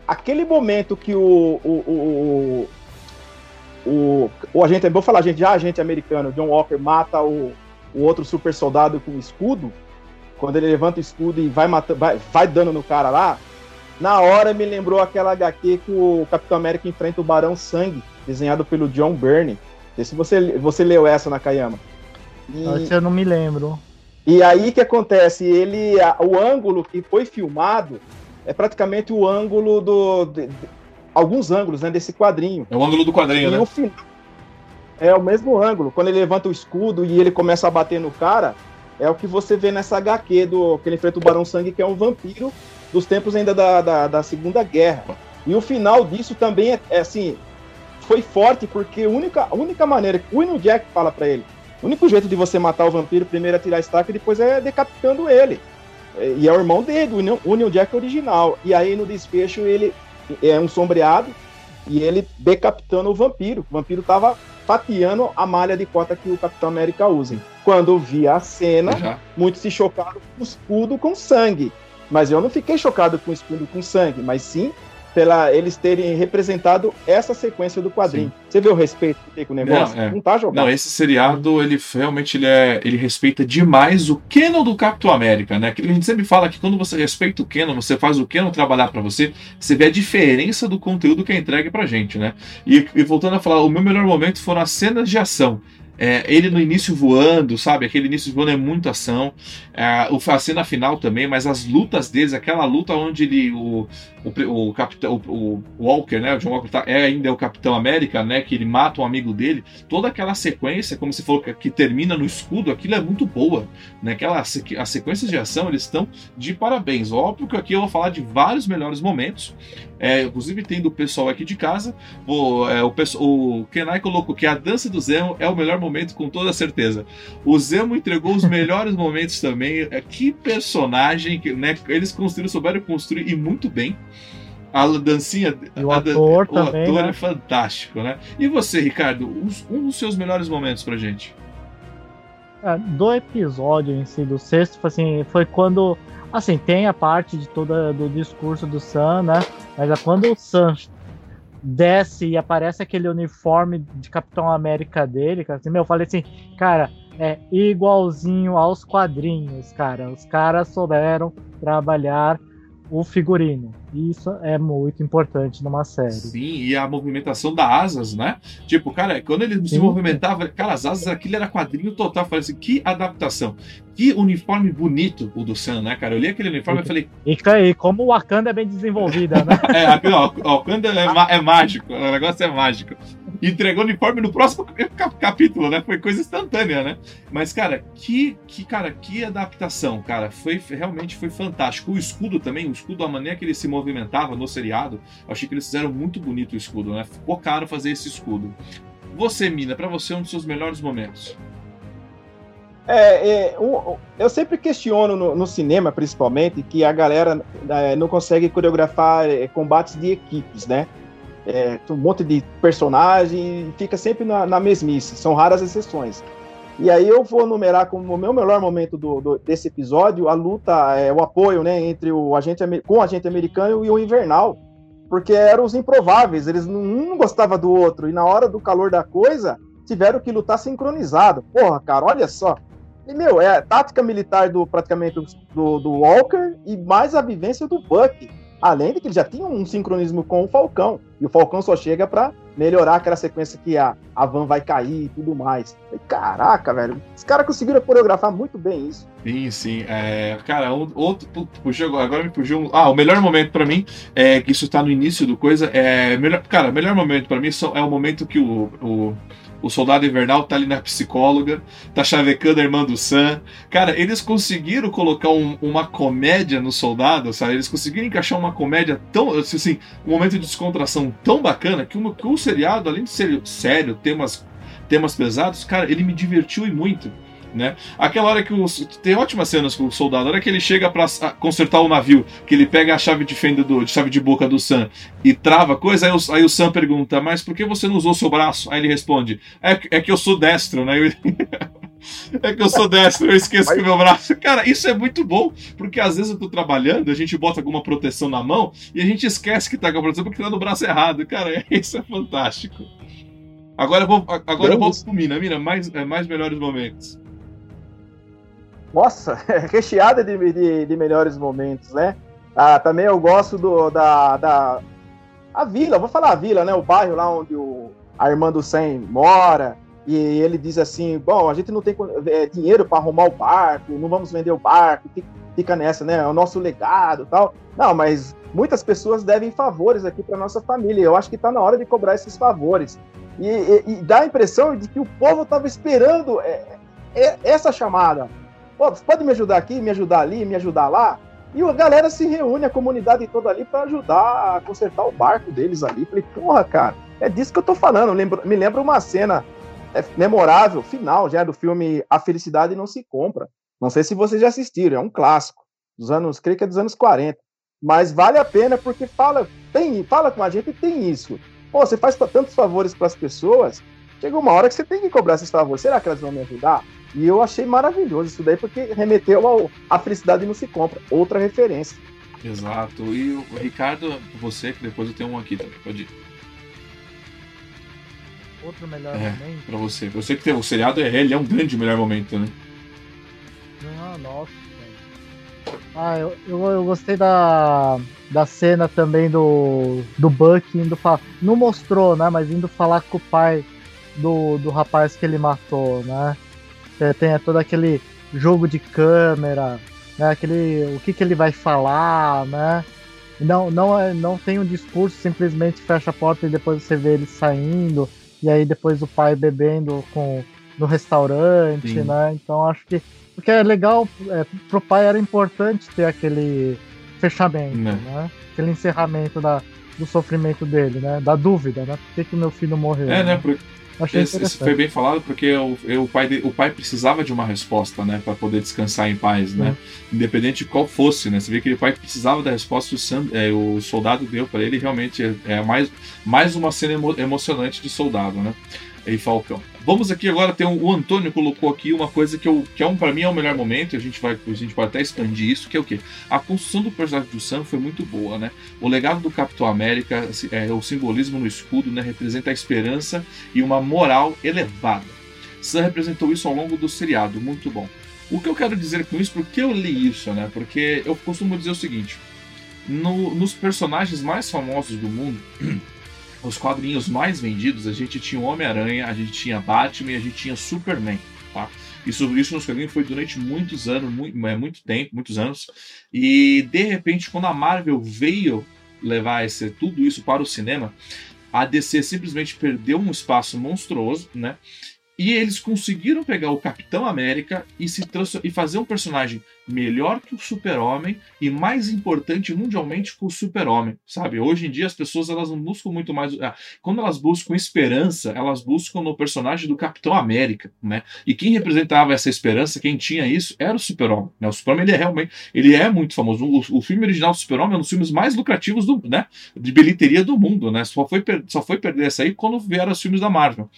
aquele momento que o, o, o, o, o agente, vou falar gente, já agente americano, John Walker mata o, o outro super soldado com um escudo, quando ele levanta o escudo e vai, matando, vai, vai dando no cara lá, na hora me lembrou aquela HQ que o Capitão América enfrenta o Barão Sangue, desenhado pelo John Byrne. Não sei se você, você leu essa, Nakayama. E, eu não me lembro. E aí que acontece? Ele, a, o ângulo que foi filmado é praticamente o ângulo do, de, alguns ângulos né, desse quadrinho. É o ângulo do quadrinho, e né? Final, é o mesmo ângulo. Quando ele levanta o escudo e ele começa a bater no cara, é o que você vê nessa HQ do que ele enfrenta o Barão Sangue, que é um vampiro dos tempos ainda da, da, da Segunda Guerra. E o final disso também é, é assim, foi forte porque a única, única maneira que o William Jack fala para ele, o único jeito de você matar o vampiro primeiro é tirar a estaca e depois é decapitando ele. E é o irmão dele, o Union, Union Jack original. E aí no desfecho ele é um sombreado e ele decapitando o vampiro. O vampiro tava fatiando a malha de cota que o Capitão América usa. Quando vi a cena, uhum. muitos se chocaram com o escudo com sangue. Mas eu não fiquei chocado com o escudo com sangue, mas sim pela eles terem representado essa sequência do quadrinho. Sim. Você vê o respeito que tem com o negócio? Não, é. não tá jogando. Não, esse seriado, ele realmente ele, é, ele respeita demais o canon do Capitão América, né? A gente sempre fala que quando você respeita o canon, você faz o canon trabalhar para você, você vê a diferença do conteúdo que é entregue pra gente, né? E, e voltando a falar, o meu melhor momento foram as cenas de ação. É, ele no início voando, sabe? Aquele início voando é muita ação. É, a cena final também, mas as lutas deles, aquela luta onde ele, o, o, o capitão, o, o, Walker, né? O John Walker tá, é ainda o Capitão América, né? Que ele mata um amigo dele. Toda aquela sequência, como se falou que, que, termina no escudo, aquilo é muito boa, né? Aquela, as sequências de ação eles estão de parabéns. Óbvio que aqui eu vou falar de vários melhores momentos. É, inclusive tem do pessoal aqui de casa. O, é, o, o Kenai colocou que a dança do Zemo é o melhor momento, com toda certeza. O Zemo entregou os melhores momentos também. É, que personagem, né? Eles construíram, souberam construir e muito bem. A dancinha. E o ator, a, também, o ator né? é fantástico, né? E você, Ricardo, um dos seus melhores momentos pra gente? É, do episódio em si, do sexto, assim, foi quando. Assim, tem a parte de toda do discurso do Sam, né? Mas é quando o Sam desce e aparece aquele uniforme de Capitão América dele, cara, assim, meu, eu falei assim, cara, é igualzinho aos quadrinhos, cara. Os caras souberam trabalhar o figurino. Isso é muito importante numa série. Sim, e a movimentação das asas, né? Tipo, cara, quando ele Sim. se movimentava, cara, as asas, aquilo era quadrinho total. Eu falei assim, que adaptação. Que uniforme bonito o do Sam, né, cara? Eu li aquele uniforme e falei. E, e como o Wakanda é bem desenvolvida, né? é, ó, o Wakanda é, é mágico, o negócio é mágico entregou o uniforme no próximo capítulo, né? Foi coisa instantânea, né? Mas, cara, que, que, cara, que adaptação, cara. Foi, realmente foi fantástico. O escudo também, o escudo, a maneira que ele se movimentava no seriado, achei que eles fizeram muito bonito o escudo, né? Ficou caro fazer esse escudo. Você, Mina, para você, é um dos seus melhores momentos. É, é um, eu sempre questiono no, no, cinema, principalmente, que a galera é, não consegue coreografar é, combates de equipes, né? É, um monte de personagem, fica sempre na, na, mesmice, são raras exceções. E aí eu vou numerar como o meu melhor momento do, do, desse episódio a luta, é, o apoio né, entre o agente com o agente americano e o invernal, porque eram os improváveis, eles não, um gostava do outro, e na hora do calor da coisa, tiveram que lutar sincronizado. Porra, cara, olha só. E, meu, é a tática militar do praticamente do, do Walker e mais a vivência do Buck Além de que ele já tinha um sincronismo com o Falcão. E o Falcão só chega para melhorar aquela sequência que a, a van vai cair e tudo mais. E, caraca, velho. Os caras conseguiram coreografar muito bem isso. Sim, sim. É, cara, outro. Puxou, agora me fugiu. Ah, o melhor momento para mim é que isso tá no início do coisa. É, melhor, cara, o melhor momento para mim é o momento que o, o o soldado invernal tá ali na psicóloga, tá chavecando a irmã do Sam. Cara, eles conseguiram colocar um, uma comédia no soldado, sabe? Eles conseguiram encaixar uma comédia tão, assim, um momento de descontração tão bacana que, uma, que o seriado, além de ser sério, temas, temas pesados, cara, ele me divertiu e muito né? Aquela hora que o. Tem ótimas cenas com o soldado. A hora que ele chega para consertar o navio, que ele pega a chave de fenda do. De chave de boca do Sam e trava coisa, aí o, aí o Sam pergunta, mas por que você não usou seu braço? Aí ele responde, é, é que eu sou destro, né? É que eu sou destro, eu esqueço que meu braço. Cara, isso é muito bom, porque às vezes eu tô trabalhando, a gente bota alguma proteção na mão e a gente esquece que tá com a proteção porque tá no braço errado. Cara, isso é fantástico. Agora eu vou, agora eu volto pro Mina. Mina, mais, é, mais melhores momentos nossa, recheada de, de, de, melhores momentos, né? Ah, também eu gosto do, da, da a vila, vou falar a vila, né? O bairro lá onde o, a irmã do Sam mora. E ele diz assim: Bom, a gente não tem é, dinheiro para arrumar o barco, não vamos vender o barco, fica nessa, né? É o nosso legado tal. Não, mas muitas pessoas devem favores aqui para nossa família. Eu acho que está na hora de cobrar esses favores. E, e, e, dá a impressão de que o povo estava esperando é, é, essa chamada. Pô, você pode me ajudar aqui, me ajudar ali, me ajudar lá? E a galera se reúne, a comunidade toda ali, para ajudar a consertar o barco deles ali. Falei, porra, cara, é disso que eu tô falando. Me lembra uma cena é, memorável, final já do filme A Felicidade Não Se Compra. Não sei se vocês já assistiram, é um clássico, dos anos, creio que é dos anos 40. Mas vale a pena porque fala, tem, fala com a gente tem isso. Pô, você faz tantos favores para as pessoas, chega uma hora que você tem que cobrar esses favores. Será que elas vão me ajudar? E eu achei maravilhoso isso daí, porque remeteu ao A Felicidade Não Se Compra, outra referência. Exato. E o Ricardo, você, que depois eu tenho um aqui também, pode ir. Outro melhor é, momento? Pra você. Você que tem o seriado, é ele é um grande melhor momento, né? Ah, nossa. Ah, eu, eu, eu, gostei da, da cena também do, do Buck indo falar. Não mostrou, né? Mas indo falar com o pai do, do rapaz que ele matou, né? É, tem todo aquele jogo de câmera, né? Aquele, o que, que ele vai falar, né? Não, não, é, não tem um discurso, simplesmente fecha a porta e depois você vê ele saindo, e aí depois o pai bebendo com, no restaurante, Sim. né? Então acho que. Porque é legal, é, pro pai era importante ter aquele fechamento, né? né? Aquele encerramento da, do sofrimento dele, né? Da dúvida, né? Por que, que meu filho morreu? É, né? Porque Achei esse, esse foi bem falado porque o, o, pai de, o pai precisava de uma resposta, né, para poder descansar em paz, né, independente de qual fosse, né. Você vê que o pai precisava da resposta que o, Sam, é, o soldado deu para ele. Realmente é, é, mais mais uma cena emo, emocionante de soldado, né, e Falcão. Vamos aqui agora ter um, o Antônio colocou aqui uma coisa que, eu, que é um para mim é o melhor momento, a gente vai a gente pode até expandir isso, que é o quê? A construção do personagem do Sam foi muito boa, né? O legado do Capitão América, é, o simbolismo no escudo, né, representa a esperança e uma moral elevada. Sam representou isso ao longo do seriado, muito bom. O que eu quero dizer com isso, porque eu li isso, né? Porque eu costumo dizer o seguinte: no, nos personagens mais famosos do mundo, os quadrinhos mais vendidos, a gente tinha Homem-Aranha, a gente tinha Batman e a gente tinha Superman. Tá? Isso, isso nos quadrinhos foi durante muitos anos, muito, é, muito tempo, muitos anos. E de repente, quando a Marvel veio levar esse, tudo isso para o cinema, a DC simplesmente perdeu um espaço monstruoso, né? E eles conseguiram pegar o Capitão América e, se e fazer um personagem melhor que o Super-Homem e mais importante mundialmente que o Super-Homem, sabe? Hoje em dia as pessoas elas não buscam muito mais. Ah, quando elas buscam esperança, elas buscam no personagem do Capitão América, né? E quem representava essa esperança, quem tinha isso, era o Super-Homem. Né? O Super-Homem ele é realmente ele é muito famoso. O, o filme original do Super-Homem é um dos filmes mais lucrativos do, né? de bilheteria do mundo, né? Só foi, só foi perder essa aí quando vieram os filmes da Marvel.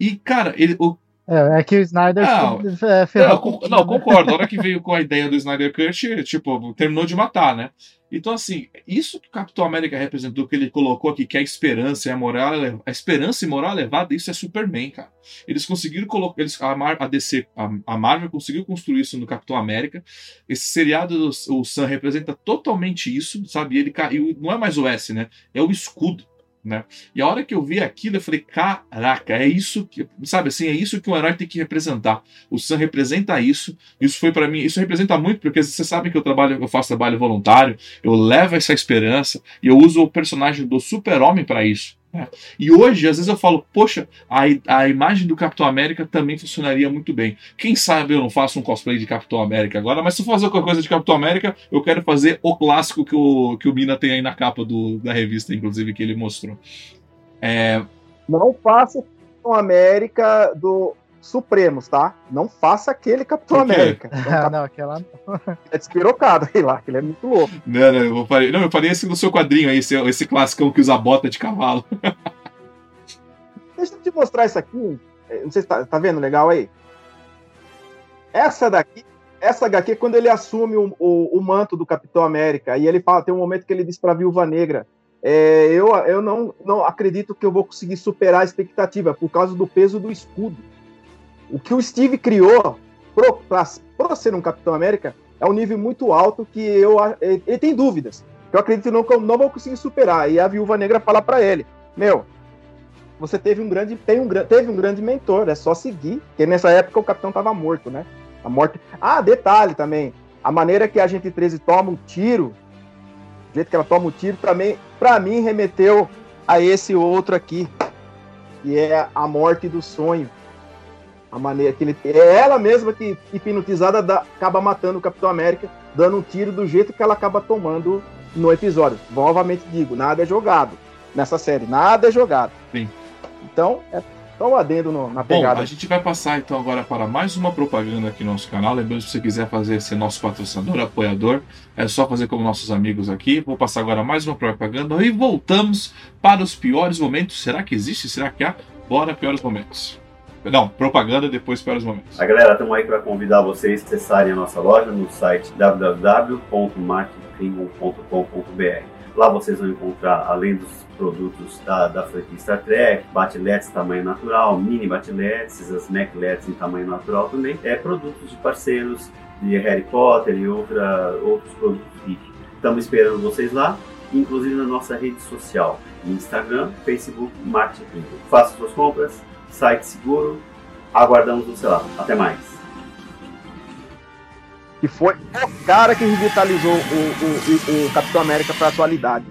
E, cara, ele. O... É, é que o Snyder não, é, ferrou. Não, não, concordo. A hora que veio com a ideia do Snyder Cut, tipo, terminou de matar, né? Então, assim, isso que o Capitão América representou, que ele colocou aqui, que é a esperança e a moral, a esperança e moral elevada, isso é Superman, cara. Eles conseguiram colocar, eles, a, Mar, a DC, a, a, Marvel conseguiu construir isso no Capitão América. Esse seriado, o Sam representa totalmente isso, sabe? Ele caiu, não é mais o S, né? É o escudo né? E a hora que eu vi aquilo, eu falei, caraca, é isso que, sabe assim, é isso que um herói tem que representar. O Sam representa isso. Isso foi para mim, isso representa muito porque você sabe que eu trabalho, eu faço trabalho voluntário, eu levo essa esperança e eu uso o personagem do Super-Homem para isso. E hoje, às vezes eu falo, poxa, a, a imagem do Capitão América também funcionaria muito bem. Quem sabe eu não faço um cosplay de Capitão América agora, mas se eu fazer qualquer coisa de Capitão América, eu quero fazer o clássico que o, que o Mina tem aí na capa do, da revista, inclusive, que ele mostrou. É... Não faça Capitão América do Supremos, tá? Não faça aquele Capitão América. Então, cap... não, aquela É despirocado, sei lá, ele é muito louco. Não, não, eu falei, não, eu falei esse no seu quadrinho aí, esse, esse clássico que usa bota de cavalo. Deixa eu te mostrar isso aqui. É, não sei se tá, tá vendo legal aí. Essa daqui, essa HQ, quando ele assume o, o, o manto do Capitão América, e ele fala, tem um momento que ele diz pra Viúva Negra, é, eu, eu não, não acredito que eu vou conseguir superar a expectativa por causa do peso do escudo. O que o Steve criou para ser um Capitão América é um nível muito alto que eu ele, tem dúvidas. Eu acredito que eu não vou conseguir superar. E a Viúva Negra fala para ele: Meu, você teve um grande tem um, teve um grande mentor, é só seguir. Porque nessa época o Capitão estava morto, né? A morte. Ah, detalhe também. A maneira que a gente 13 toma um tiro, o jeito que ela toma o um tiro, também, para mim, remeteu a esse outro aqui, que é a morte do sonho a maneira que ele é ela mesma que hipnotizada dá, acaba matando o Capitão América, dando um tiro do jeito que ela acaba tomando no episódio. Novamente digo, nada é jogado nessa série, nada é jogado. Sim. Então, é só adendo no, na pegada. Bom, a gente vai passar então agora para mais uma propaganda aqui no nosso canal. Lembrando, se você quiser fazer ser nosso patrocinador, apoiador, é só fazer como nossos amigos aqui. Vou passar agora mais uma propaganda e voltamos para os piores momentos. Será que existe? Será que há? Bora, piores momentos. Não, propaganda depois para os momentos. A galera, estamos aí para convidar vocês a acessarem a nossa loja no site www.marketing.com.br. Lá vocês vão encontrar, além dos produtos da, da franquia Star Trek, batiletes tamanho natural, mini batiletes, as MacLEDs em tamanho natural também, é produtos de parceiros de Harry Potter e outra, outros produtos. Estamos esperando vocês lá, inclusive na nossa rede social, Instagram, Facebook, Marketing. Faça suas compras, site seguro. Aguardamos você lá. Até mais. Que foi o cara que revitalizou o, o, o, o Capitão América para a atualidade.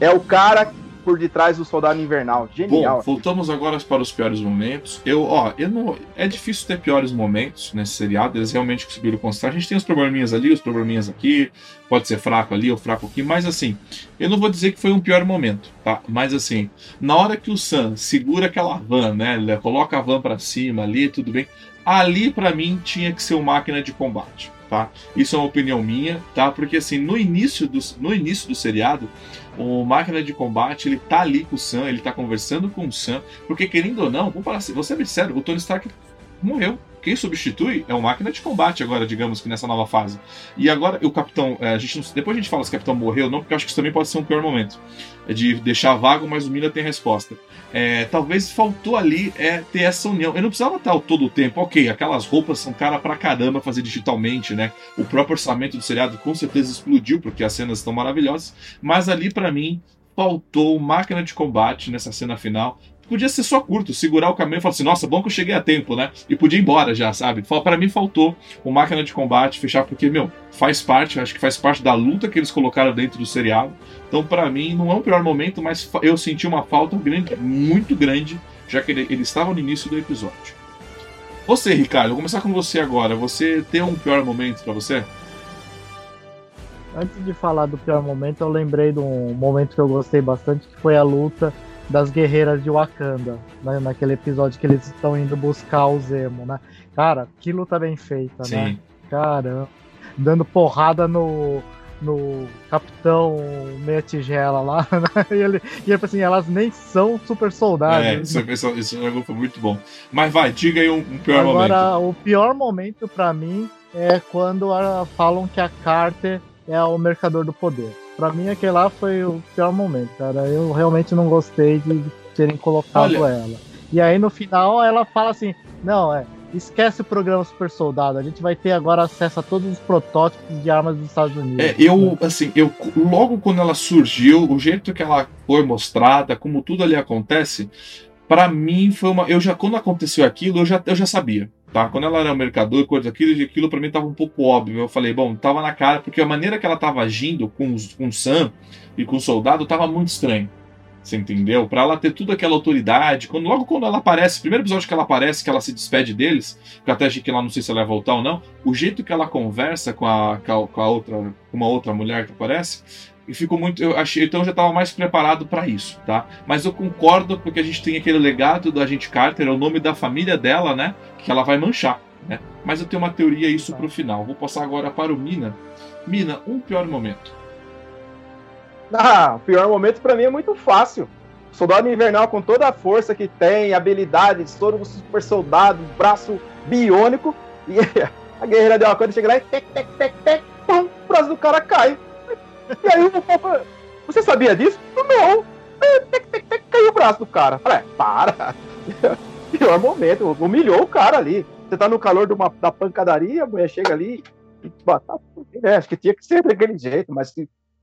É o cara por detrás do Soldado Invernal. Genial. Bom, voltamos agora para os piores momentos. Eu, ó, eu não, é difícil ter piores momentos nesse seriado. Eles realmente conseguiram constar. A gente tem os probleminhas ali, os probleminhas aqui. Pode ser fraco ali ou fraco aqui, mas assim, eu não vou dizer que foi um pior momento, tá? Mas assim, na hora que o Sam segura aquela van, né? Ele coloca a van para cima ali, tudo bem. Ali para mim tinha que ser uma máquina de combate. Isso é uma opinião minha, tá? Porque assim, no início do, no início do seriado, o máquina de combate, ele tá ali com o Sam, ele tá conversando com o Sam, porque querendo ou não, vamos falar assim, você é sério, o Tony Stark morreu. Quem substitui é o máquina de combate agora, digamos que nessa nova fase. E agora o capitão, é, a gente depois a gente fala se o capitão morreu ou não, porque acho que isso também pode ser um pior momento. É de deixar vago, mas o Mina tem resposta. É, talvez faltou ali é, ter essa união. Eu não precisava estar todo o tempo, ok, aquelas roupas são cara pra caramba fazer digitalmente, né? O próprio orçamento do seriado com certeza explodiu, porque as cenas estão maravilhosas, mas ali para mim faltou máquina de combate nessa cena final podia ser só curto, segurar o caminho e falar assim, nossa, bom que eu cheguei a tempo, né? E podia ir embora já, sabe? Para mim faltou o máquina de combate fechar, porque, meu, faz parte, acho que faz parte da luta que eles colocaram dentro do seriado. Então, para mim, não é um pior momento, mas eu senti uma falta grande, muito grande, já que ele, ele estava no início do episódio. Você, Ricardo, vou começar com você agora. Você tem um pior momento para você? Antes de falar do pior momento, eu lembrei de um momento que eu gostei bastante, que foi a luta das guerreiras de Wakanda, né? naquele episódio que eles estão indo buscar o Zemo, né? Cara, que luta bem feita, né? Sim. né? Caramba. Dando porrada no, no Capitão Meia Tigela lá, né? E ele, e ele assim, elas nem são super soldados. É, isso, isso, isso foi muito bom. Mas vai, diga aí um, um pior Agora, momento. Agora, o pior momento para mim é quando a, falam que a Carter é o mercador do poder. Pra mim, aquele lá foi o pior momento, cara. Eu realmente não gostei de terem colocado Olha... ela. E aí, no final, ela fala assim: não, é. Esquece o programa Super Soldado. A gente vai ter agora acesso a todos os protótipos de armas dos Estados Unidos. É, eu, assim, eu logo quando ela surgiu, o jeito que ela foi mostrada, como tudo ali acontece, para mim foi uma. Eu já quando aconteceu aquilo, eu já, eu já sabia. Tá? Quando ela era mercador, coisa aquilo, aquilo para mim tava um pouco óbvio. Eu falei, bom, tava na cara, porque a maneira que ela tava agindo com, com o Sam e com o soldado tava muito estranho. Você entendeu? Para ela ter toda aquela autoridade. Quando, logo quando ela aparece, primeiro episódio que ela aparece, que ela se despede deles, que até achei que ela não sei se ela vai voltar ou não, o jeito que ela conversa com a, com a outra, com uma outra mulher que aparece, e ficou muito. Eu achei, então eu já estava mais preparado para isso, tá? Mas eu concordo porque a gente tem aquele legado da gente Carter, é o nome da família dela, né? Que ela vai manchar, né? Mas eu tenho uma teoria isso pro final. Vou passar agora para o Mina. Mina, um pior momento. Ah, o pior momento para mim é muito fácil. Soldado Invernal com toda a força que tem, habilidades, todo o super soldado, braço biônico, e a guerreira deu uma coisa, chega lá e tec, tec, tec, tec, pum, o braço do cara cai. E aí o você sabia disso? Não. Caiu o braço do cara. Falei, é, para. Pior momento, humilhou o cara ali. Você tá no calor de uma, da pancadaria, a mulher chega ali e bata. É, acho que tinha que ser daquele jeito, mas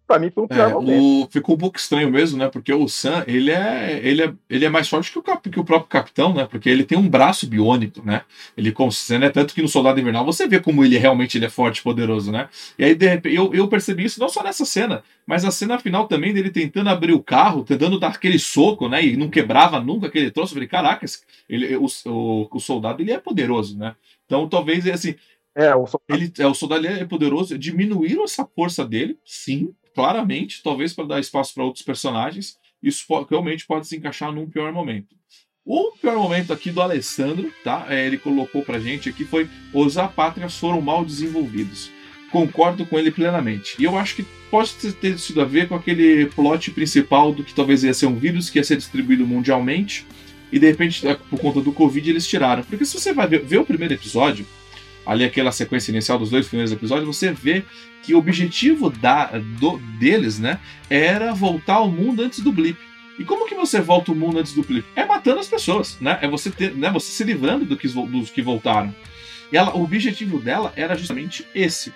Pra mim foi um pior é, momento. O, ficou um pouco estranho mesmo, né? Porque o Sam, ele é, ele é, ele é mais forte que o, cap, que o próprio capitão, né? Porque ele tem um braço biônico, né? Ele consegue, né? Tanto que no Soldado Invernal você vê como ele realmente ele é forte e poderoso, né? E aí, de repente, eu, eu percebi isso não só nessa cena, mas a cena final também dele tentando abrir o carro, tentando dar aquele soco, né? E não quebrava nunca aquele troço. Eu falei, caraca, ele, o, o, o soldado ele é poderoso, né? Então talvez assim. É, o soldado. Ele, é, o soldado é poderoso. Diminuíram essa força dele, sim, claramente, talvez para dar espaço para outros personagens, isso realmente pode se encaixar num pior momento. O pior momento aqui do Alessandro, tá? É, ele colocou pra gente aqui foi os apátrias foram mal desenvolvidos. Concordo com ele plenamente. E eu acho que pode ter sido a ver com aquele plot principal do que talvez ia ser um vírus que ia ser distribuído mundialmente e de repente, por conta do Covid, eles tiraram. Porque se você vai ver, ver o primeiro episódio, ali aquela sequência inicial dos dois primeiros episódios, você vê que o objetivo da, do, deles, né, era voltar ao mundo antes do blip. E como que você volta o mundo antes do blip? É matando as pessoas, né? É você ter, né, você se livrando do que, dos que voltaram. E ela, o objetivo dela era justamente esse.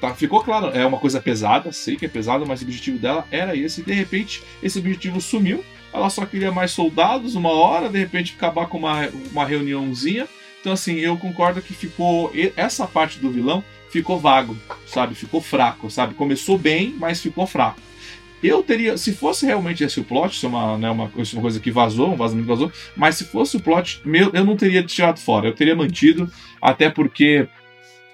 Tá, ficou claro, é uma coisa pesada, sei que é pesada, mas o objetivo dela era esse. De repente, esse objetivo sumiu. Ela só queria mais soldados, uma hora, de repente acabar com uma, uma reuniãozinha então, assim, eu concordo que ficou. Essa parte do vilão ficou vago, sabe? Ficou fraco, sabe? Começou bem, mas ficou fraco. Eu teria, se fosse realmente esse o plot, isso é uma, né, uma, uma coisa que vazou, um vazamento vazou, mas se fosse o plot, meu, eu não teria tirado fora, eu teria mantido, até porque,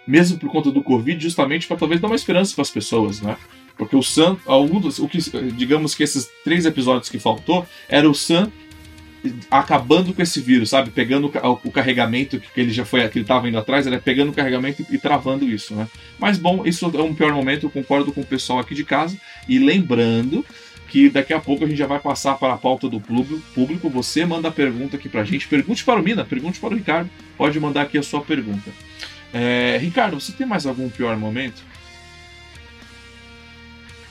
mesmo por conta do Covid, justamente para talvez dar uma esperança para as pessoas, né? Porque o Sam, algum dos, o que, digamos que esses três episódios que faltou, era o Sam acabando com esse vírus, sabe? Pegando o, carregamento que ele já foi, que ele estava indo atrás, ele é pegando o carregamento e, travando isso, né? Mas bom, isso é um pior momento, eu concordo com o pessoal aqui de casa. E lembrando que daqui a pouco a gente já vai passar para a pauta do público. Você manda a pergunta aqui pra gente. Pergunte para o Mina, pergunte para o Ricardo. Pode mandar aqui a sua pergunta. É, Ricardo, você tem mais algum pior momento?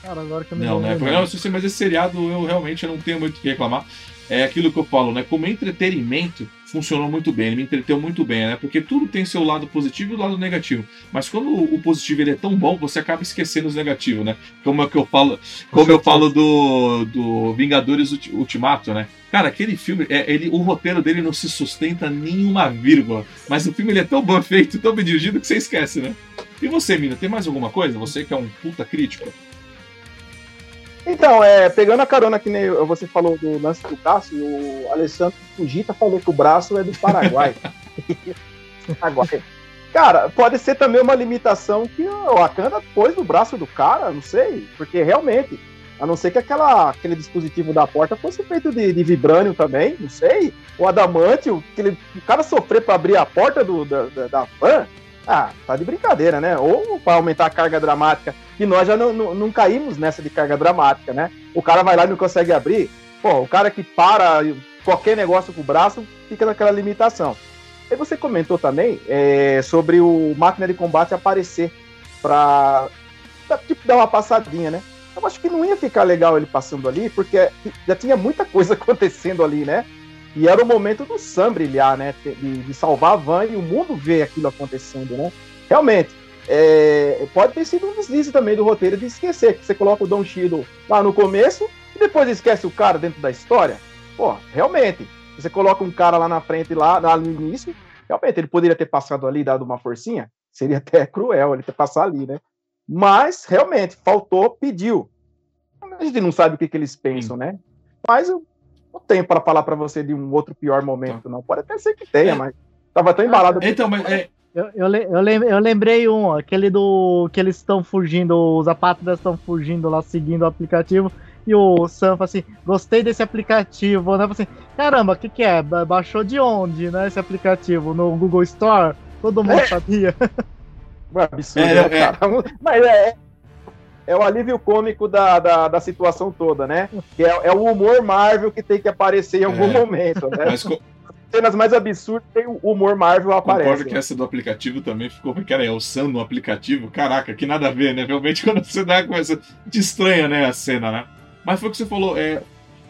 Cara, agora que eu me Não, né? Não, mas esse seriado eu realmente não tenho muito o que reclamar. É aquilo que eu falo, né? Como entretenimento, funcionou muito bem, ele me entreteu muito bem, né? Porque tudo tem seu lado positivo e o lado negativo. Mas quando o positivo ele é tão bom, você acaba esquecendo os negativos, né? Como é que eu falo, como eu falo do, do Vingadores Ultimato, né? Cara, aquele filme, é, ele, o roteiro dele não se sustenta nenhuma vírgula. Mas o filme ele é tão bem feito, tão bem dirigido que você esquece, né? E você, Mina, tem mais alguma coisa? Você que é um puta crítico? Então, é, pegando a carona que nem você falou do lance do braço, o Alessandro Fujita falou que o braço é do Paraguai. Paraguai. Cara, pode ser também uma limitação que o Akanda pôs no braço do cara, não sei, porque realmente, a não ser que aquela, aquele dispositivo da porta fosse feito de, de vibrânio também, não sei, o adamante, o, aquele, o cara sofrer para abrir a porta do, da, da, da van, ah, tá de brincadeira, né? Ou para aumentar a carga dramática, que nós já não, não, não, caímos nessa de carga dramática, né? O cara vai lá e não consegue abrir. Pô, o cara que para qualquer negócio com o braço fica naquela limitação. E você comentou também é, sobre o máquina de combate aparecer para tipo, dar uma passadinha, né? Eu acho que não ia ficar legal ele passando ali, porque já tinha muita coisa acontecendo ali, né? E era o momento do Sam brilhar, né? De, de, salvar a van e o mundo ver aquilo acontecendo, né? Realmente, é, pode ter sido um deslize também do roteiro de esquecer que você coloca o Don Shido lá no começo e depois esquece o cara dentro da história. Pô, realmente, você coloca um cara lá na frente, lá, lá no início, realmente ele poderia ter passado ali, dado uma forcinha, seria até cruel ele ter passado ali, né? Mas, realmente, faltou, pediu. A gente não sabe o que, que eles pensam, Sim. né? Mas não tenho para falar para você de um outro pior momento, tá. não. Pode até ser que tenha, é. mas tava tão embalado. Então, mas é... eu, eu, eu, lembrei um, aquele do que eles estão fugindo, os apátridas estão fugindo lá, seguindo o aplicativo. E o Sam fala assim: gostei desse aplicativo, né? Assim, caramba, o que, que é? Baixou de onde, né? Esse aplicativo? No Google Store? Todo mundo é. sabia. absurdo, é, né, é. Mas é, é o alívio cômico da, da, da situação toda, né? Que é, é, o humor Marvel que tem que aparecer em algum é. momento, né? Mas, cenas mais absurdas tem o humor Marvel aparece. Concordo que essa do aplicativo também ficou. Cara, é o Sam no aplicativo. Caraca, que nada a ver, né? Realmente, quando você dá coisa. Te estranha, né? A cena, né? Mas foi o que você falou. É,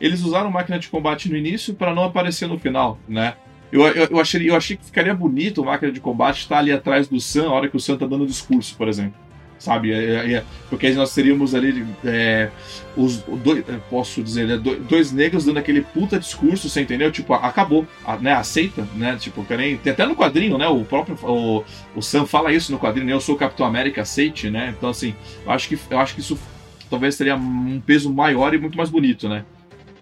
eles usaram máquina de combate no início para não aparecer no final, né? Eu, eu, eu, achei, eu achei que ficaria bonito a máquina de combate estar ali atrás do Sam, a hora que o Sam tá dando discurso, por exemplo sabe? É, é, é, porque nós teríamos ali é, os dois, posso dizer, né, dois negros dando aquele puta discurso, você entendeu? Tipo, acabou, né? Aceita, né? Tipo, nem, tem até no quadrinho, né? O próprio o, o Sam fala isso no quadrinho, né? eu sou o Capitão América, aceite, né? Então assim, eu acho que eu acho que isso talvez teria um peso maior e muito mais bonito, né?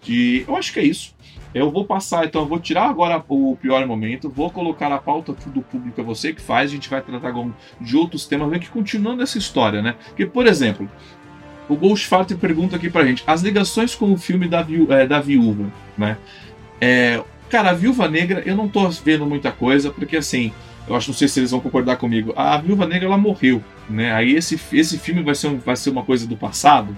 E eu acho que é isso. Eu vou passar, então, eu vou tirar agora o pior momento, vou colocar a pauta do público a você que faz, a gente vai tratar de outros temas, que continuando essa história, né? Porque, por exemplo, o Ghostfart pergunta aqui pra gente, as ligações com o filme da, viú é, da viúva, né? É, cara, a Viúva Negra, eu não tô vendo muita coisa, porque assim, eu acho, não sei se eles vão concordar comigo, a Viúva Negra, ela morreu, né? Aí esse, esse filme vai ser, um, vai ser uma coisa do passado,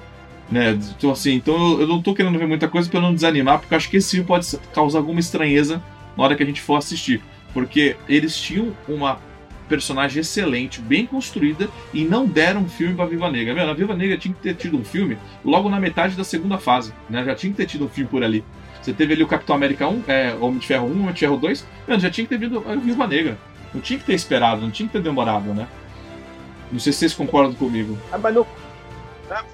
né? Então, assim, então eu não tô querendo ver muita coisa para não desanimar, porque acho que esse filme pode causar alguma estranheza na hora que a gente for assistir. Porque eles tinham uma personagem excelente, bem construída, e não deram um filme pra Viva Negra. Meu, a Viva Negra tinha que ter tido um filme logo na metade da segunda fase, né? Já tinha que ter tido um filme por ali. Você teve ali o Capitão América 1, é, Homem de Ferro 1, Homem de Ferro 2, meu, já tinha que ter vindo a Viva Negra. Não tinha que ter esperado, não tinha que ter demorado, né? Não sei se vocês concordam comigo. Ah, mas no,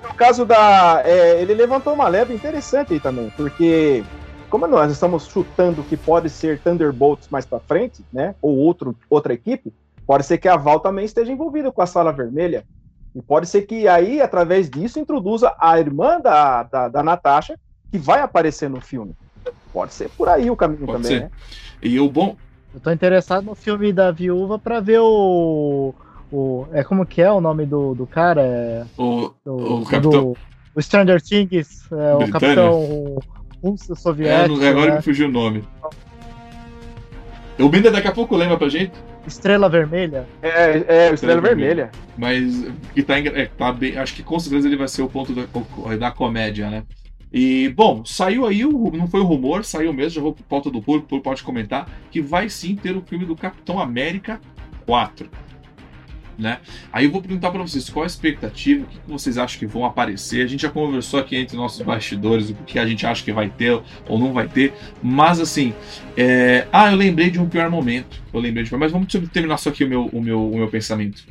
no caso da. É, ele levantou uma leva interessante aí também, porque como nós estamos chutando que pode ser Thunderbolts mais para frente, né? Ou outro, outra equipe, pode ser que a Val também esteja envolvida com a Sala Vermelha. E pode ser que aí, através disso, introduza a irmã da, da, da Natasha, que vai aparecer no filme. Pode ser por aí o caminho pode também, ser. né? E o bom. Eu tô interessado no filme da viúva para ver o, o, é como que é o nome do, do cara? É, o, do, o capitão. Do, o Stranger Things, é, o capitão russo soviético. É, agora né? me fugiu o nome. O Binder daqui a pouco lembra pra gente. Estrela Vermelha? É, é Estrela, Estrela Vermelha. Vermelha. Mas que tá, é, tá bem. Acho que com certeza ele vai ser o ponto da, da comédia, né? E, bom, saiu aí, o, não foi o rumor, saiu mesmo, já vou por pauta do público, o pode comentar, que vai sim ter o filme do Capitão América 4. Né? Aí eu vou perguntar para vocês qual a expectativa, o que vocês acham que vão aparecer. A gente já conversou aqui entre nossos bastidores o que a gente acha que vai ter ou não vai ter, mas assim, é... ah, eu lembrei de um pior momento. Eu lembrei de, mas vamos terminar só aqui o meu, o meu, o meu pensamento.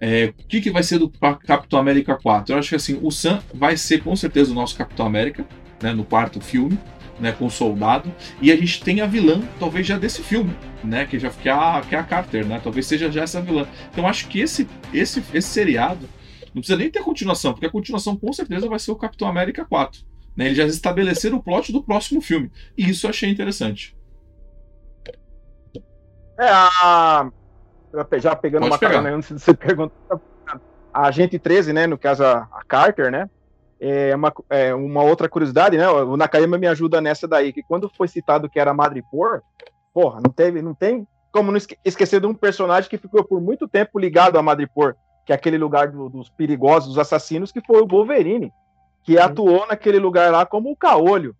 É, o que, que vai ser do Capitão América 4? Eu acho que assim, o Sam vai ser com certeza o nosso Capitão América, né, no quarto filme, né, com o soldado, e a gente tem a vilã, talvez já desse filme, né, que já que é a, que é a Carter, né, talvez seja já essa vilã. Então acho que esse, esse, esse seriado não precisa nem ter continuação, porque a continuação com certeza vai ser o Capitão América 4. Né, eles já estabeleceram o plot do próximo filme, e isso eu achei interessante. É, a, já pegando Pode uma pegar. carona antes de você perguntar, a Agente 13, né, no caso a Carter, né, é uma, é uma outra curiosidade, né, o Nakayama me ajuda nessa daí, que quando foi citado que era Madripoor, porra, não teve, não tem como não esquecer de um personagem que ficou por muito tempo ligado a Madripoor, que é aquele lugar do, dos perigosos, dos assassinos, que foi o Wolverine, que uhum. atuou naquele lugar lá como o Caolho.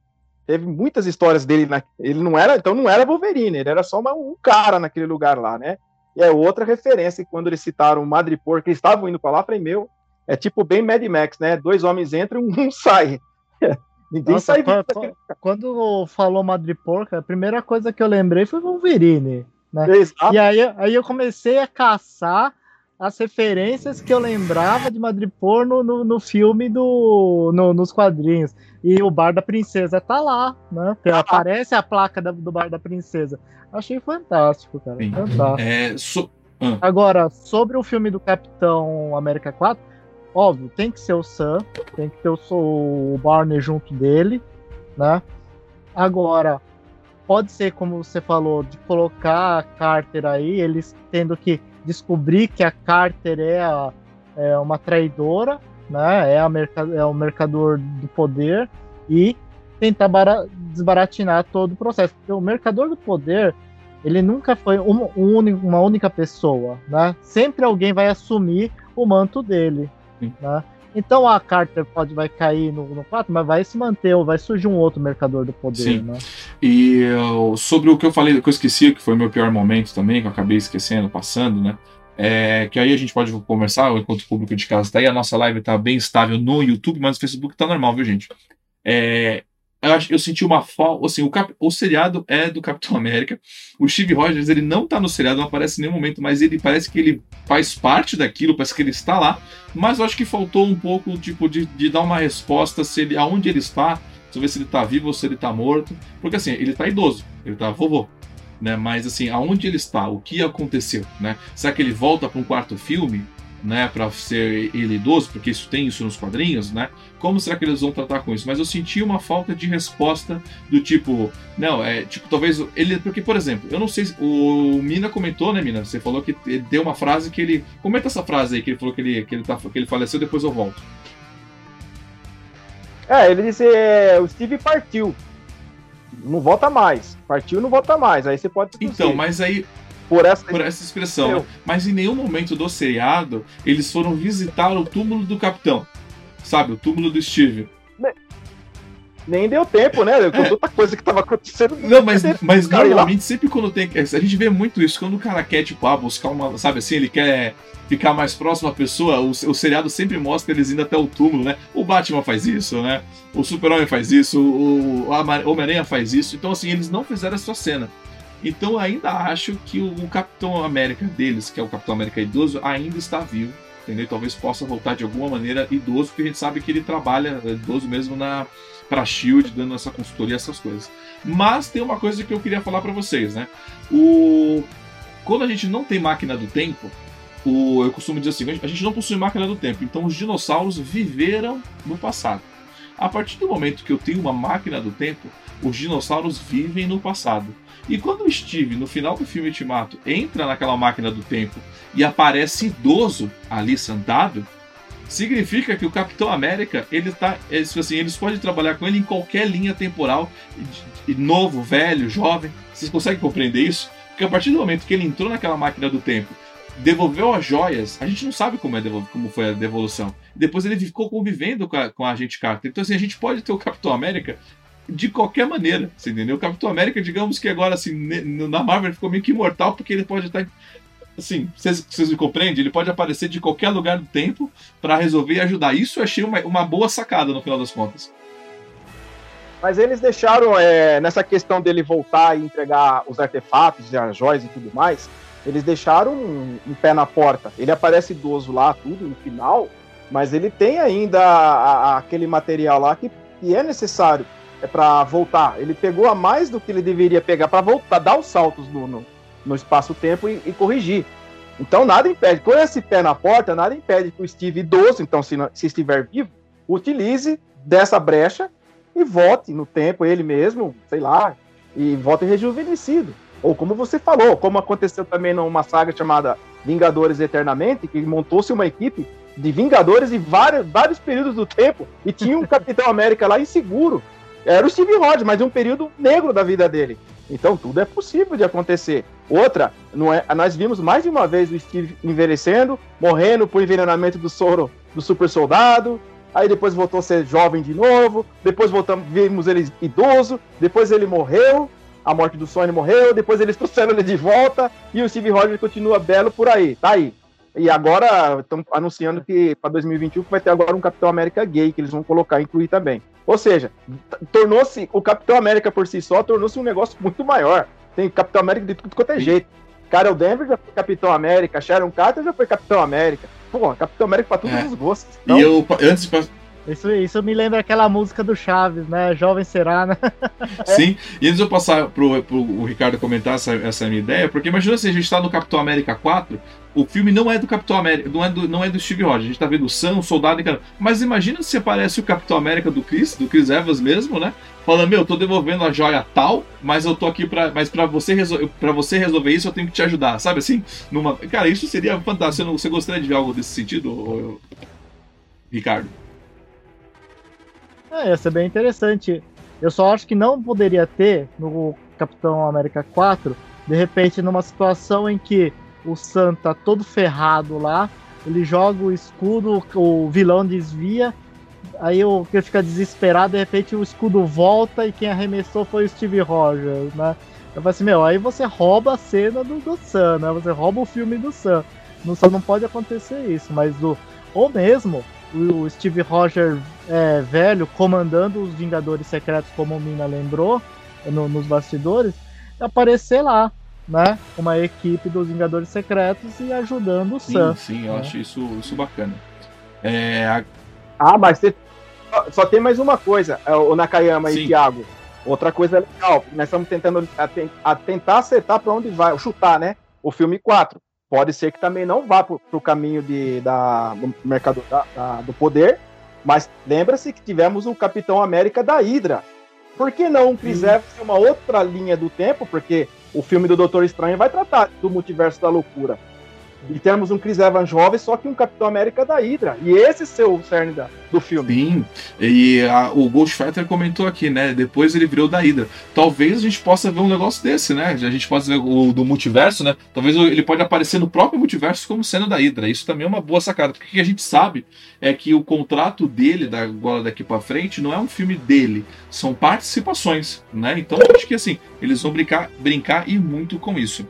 Teve muitas histórias dele, na, ele não era, então não era Wolverine, ele era só uma, um cara naquele lugar lá, né? E é outra referência, quando eles citaram Madripoor, que estavam indo para lá, falei, meu, é tipo bem Mad Max, né? Dois homens entram, um sai. Ninguém Nossa, sai quando, daquele... quando falou Madripoor, a primeira coisa que eu lembrei foi Wolverine. Né? E aí, aí eu comecei a caçar as referências que eu lembrava de Madripoor no, no, no filme do no, nos quadrinhos. E o Bar da Princesa tá lá, né? Aparece a placa da, do Bar da Princesa. Achei fantástico, cara. Sim. Fantástico. É, so... ah. Agora, sobre o filme do Capitão América 4, óbvio, tem que ser o Sam, tem que ter o, o Barney junto dele, né? Agora, pode ser, como você falou, de colocar a Carter aí, eles tendo que descobrir que a Carter é, a, é uma traidora, né? É, a é o mercador do poder e tentar desbaratinar todo o processo. Porque o mercador do poder, ele nunca foi uma, uma única pessoa, né? Sempre alguém vai assumir o manto dele, né? Então a Carter pode vai cair no, no 4, mas vai se manter, ou vai surgir um outro mercador do poder, Sim. né? E uh, sobre o que eu falei, que eu esqueci, que foi o meu pior momento também, que eu acabei esquecendo, passando, né? É, que aí a gente pode conversar enquanto o público de casa está aí. A nossa live está bem estável no YouTube, mas o Facebook está normal, viu, gente? É, eu, eu senti uma falta. Assim, o, cap, o seriado é do Capitão América. O Steve Rogers, ele não tá no seriado, não aparece em nenhum momento, mas ele parece que ele faz parte daquilo, parece que ele está lá. Mas eu acho que faltou um pouco, tipo, de, de dar uma resposta se ele, aonde ele está, ver se ele tá vivo ou se ele tá morto. Porque assim, ele tá idoso, ele tá vovô. Né, mas assim, aonde ele está, o que aconteceu, né? Será que ele volta para um quarto filme? Né, para ser ele idoso, porque isso tem isso nos quadrinhos, né? Como será que eles vão tratar com isso? Mas eu senti uma falta de resposta do tipo, não, é tipo talvez ele, porque por exemplo, eu não sei, o Mina comentou, né, Mina? Você falou que deu uma frase que ele, comenta essa frase aí que ele falou que ele que ele tá, que ele faleceu, depois eu volto. É, ele disse, é, o Steve partiu. Não volta mais. Partiu, não volta mais. Aí você pode. Então, mas aí por essa, por essa expressão. Né? Mas em nenhum momento do seriado eles foram visitar o túmulo do capitão. Sabe, o túmulo do Steve. Nem deu tempo, né? Com é. tanta coisa que tava acontecendo. Não, mas, mas normalmente, sempre quando tem. A gente vê muito isso, quando o cara quer, tipo, ah, buscar uma. Sabe assim, ele quer ficar mais próximo à pessoa, o, o seriado sempre mostra eles indo até o túmulo, né? O Batman faz isso, né? O Super-Homem faz isso, o, o Homem-Aranha faz isso. Então, assim, eles não fizeram essa cena. Então ainda acho que o, Capitão América deles, que é o Capitão América idoso, ainda está vivo. Entendeu? Talvez possa voltar de alguma maneira idoso, porque a gente sabe que ele trabalha é idoso mesmo na para Shield, dando essa consultoria, essas coisas. Mas tem uma coisa que eu queria falar para vocês, né? O quando a gente não tem máquina do tempo, o... eu costumo dizer assim, a gente não possui máquina do tempo, então os dinossauros viveram no passado. A partir do momento que eu tenho uma máquina do tempo, os dinossauros vivem no passado. E quando o Steve, no final do filme Ultimato, entra naquela máquina do tempo e aparece idoso ali sentado, significa que o Capitão América, ele tá. Assim, eles podem trabalhar com ele em qualquer linha temporal, novo, velho, jovem. Vocês conseguem compreender isso? Porque a partir do momento que ele entrou naquela máquina do tempo, devolveu as joias. A gente não sabe como, é como foi a devolução. Depois ele ficou convivendo com a, com a agente Carter. Então, assim, a gente pode ter o Capitão América de qualquer maneira, você entendeu? O Capitão América, digamos que agora, assim, na Marvel ficou meio que imortal, porque ele pode estar. Assim, vocês, me compreendem? Ele pode aparecer de qualquer lugar do tempo pra resolver e ajudar. Isso eu achei uma, uma boa sacada no final das contas. Mas eles deixaram, é, nessa questão dele voltar e entregar os artefatos e as joias e tudo mais, eles deixaram um, um pé na porta. Ele aparece idoso lá, tudo, no final, mas ele tem ainda a- a- aquele material lá que, que é necessário é para voltar. Ele pegou a mais do que ele deveria pegar para voltar, dar os saltos no, no, no espaço-tempo e, e corrigir. Então nada impede, com esse pé na porta, nada impede que o Steve idoso, então se, se estiver vivo, utilize dessa brecha e volte no tempo ele mesmo, sei lá, e volte rejuvenescido. Ou como você falou, como aconteceu também numa saga chamada Vingadores Eternamente, que montou-se uma equipe de Vingadores em vários, vários períodos do tempo e tinha um Capitão América lá inseguro. Era o Steve Rogers, mas em um período negro da vida dele. Então tudo é possível de acontecer. Outra, não é, nós vimos mais de uma vez o Steve envelhecendo, morrendo por envenenamento do soro do super soldado, aí depois voltou a ser jovem de novo, depois voltamos, vimos ele idoso, depois ele morreu, a morte do Sony morreu, depois eles trouxeram ele de volta. E o Steve Rogers continua belo por aí, tá aí. E agora estão anunciando que para 2021 vai ter agora um Capitão América gay que eles vão colocar, incluir também. Ou seja, tornou-se o Capitão América por si só tornou-se um negócio muito maior. Tem Capitão América de tudo quanto é jeito. Carol Denver já foi Capitão América, Sharon Carter já foi Capitão América. Pô, Capitão América pra todos É. os gostos. Então, E eu, antes de Isso, isso me lembra aquela música do Chaves, né? Jovem será, né? Sim, e antes eu passar pro, pro Ricardo comentar essa, essa minha ideia, porque imagina se a gente tá no Capitão América 4, o filme não é do Capitão América, não é do, não é do Steve Rogers, a gente tá vendo o Sam, o soldado e cara. Mas imagina se aparece o Capitão América do Chris, do Chris Evans mesmo, né? Falando, meu, eu tô devolvendo a joia tal, mas eu tô aqui pra. Mas pra você, resol... você resolver isso, eu tenho que te ajudar, sabe assim? Numa... Cara, isso seria fantástico. Você, não- você gostaria de ver algo desse sentido, ô- Ricardo? É, ia ser bem interessante. Eu só acho que não poderia ter no Capitão América 4, de repente, numa situação em que o Sam tá todo ferrado lá, ele joga o escudo, o vilão desvia, aí o que fica desesperado, de repente o escudo volta e quem arremessou foi o Steve Rogers, né? Eu falei assim, meu, aí você rouba a cena do, do Sam, né? Você rouba o filme do Sam. No Sam não pode acontecer isso, mas do. Ou mesmo o o Steve Rogers é, velho comandando os Vingadores Secretos, como o Mina lembrou no- nos bastidores, aparecer lá, né? Uma equipe dos Vingadores Secretos e ajudando o Sim, Sam. sim, eu né? acho isso, isso bacana. É, a- Ah, mas você- só, tem mais uma coisa, é, o Nakayama Sim. e Thiago. Outra coisa legal, nós estamos tentando a, ten- a tentar acertar para onde vai, chutar, né? O filme 4. Pode ser que também não vá para o caminho de, da, do mercado da- da- do poder, mas lembra-se que tivemos o Capitão América da Hydra. Por que não em uma outra linha do tempo? Porque o filme do Doutor Estranho vai tratar do multiverso da loucura. E temos um Chris Evans jovem, só que um Capitão América da Hydra. E esse ser o cerne da- do filme. Sim, e a- o Ghost Fighter comentou aqui, né? Depois ele virou da Hydra. Talvez a gente possa ver um negócio desse, né? A gente possa ver o do multiverso, né? Talvez ele pode aparecer no próprio multiverso como sendo da Hydra. Isso também é uma boa sacada. Porque o que a gente sabe é que o contrato dele, da agora daqui pra frente, não é um filme dele, são participações, né? Então acho que assim, eles vão brincar, brincar e muito com isso.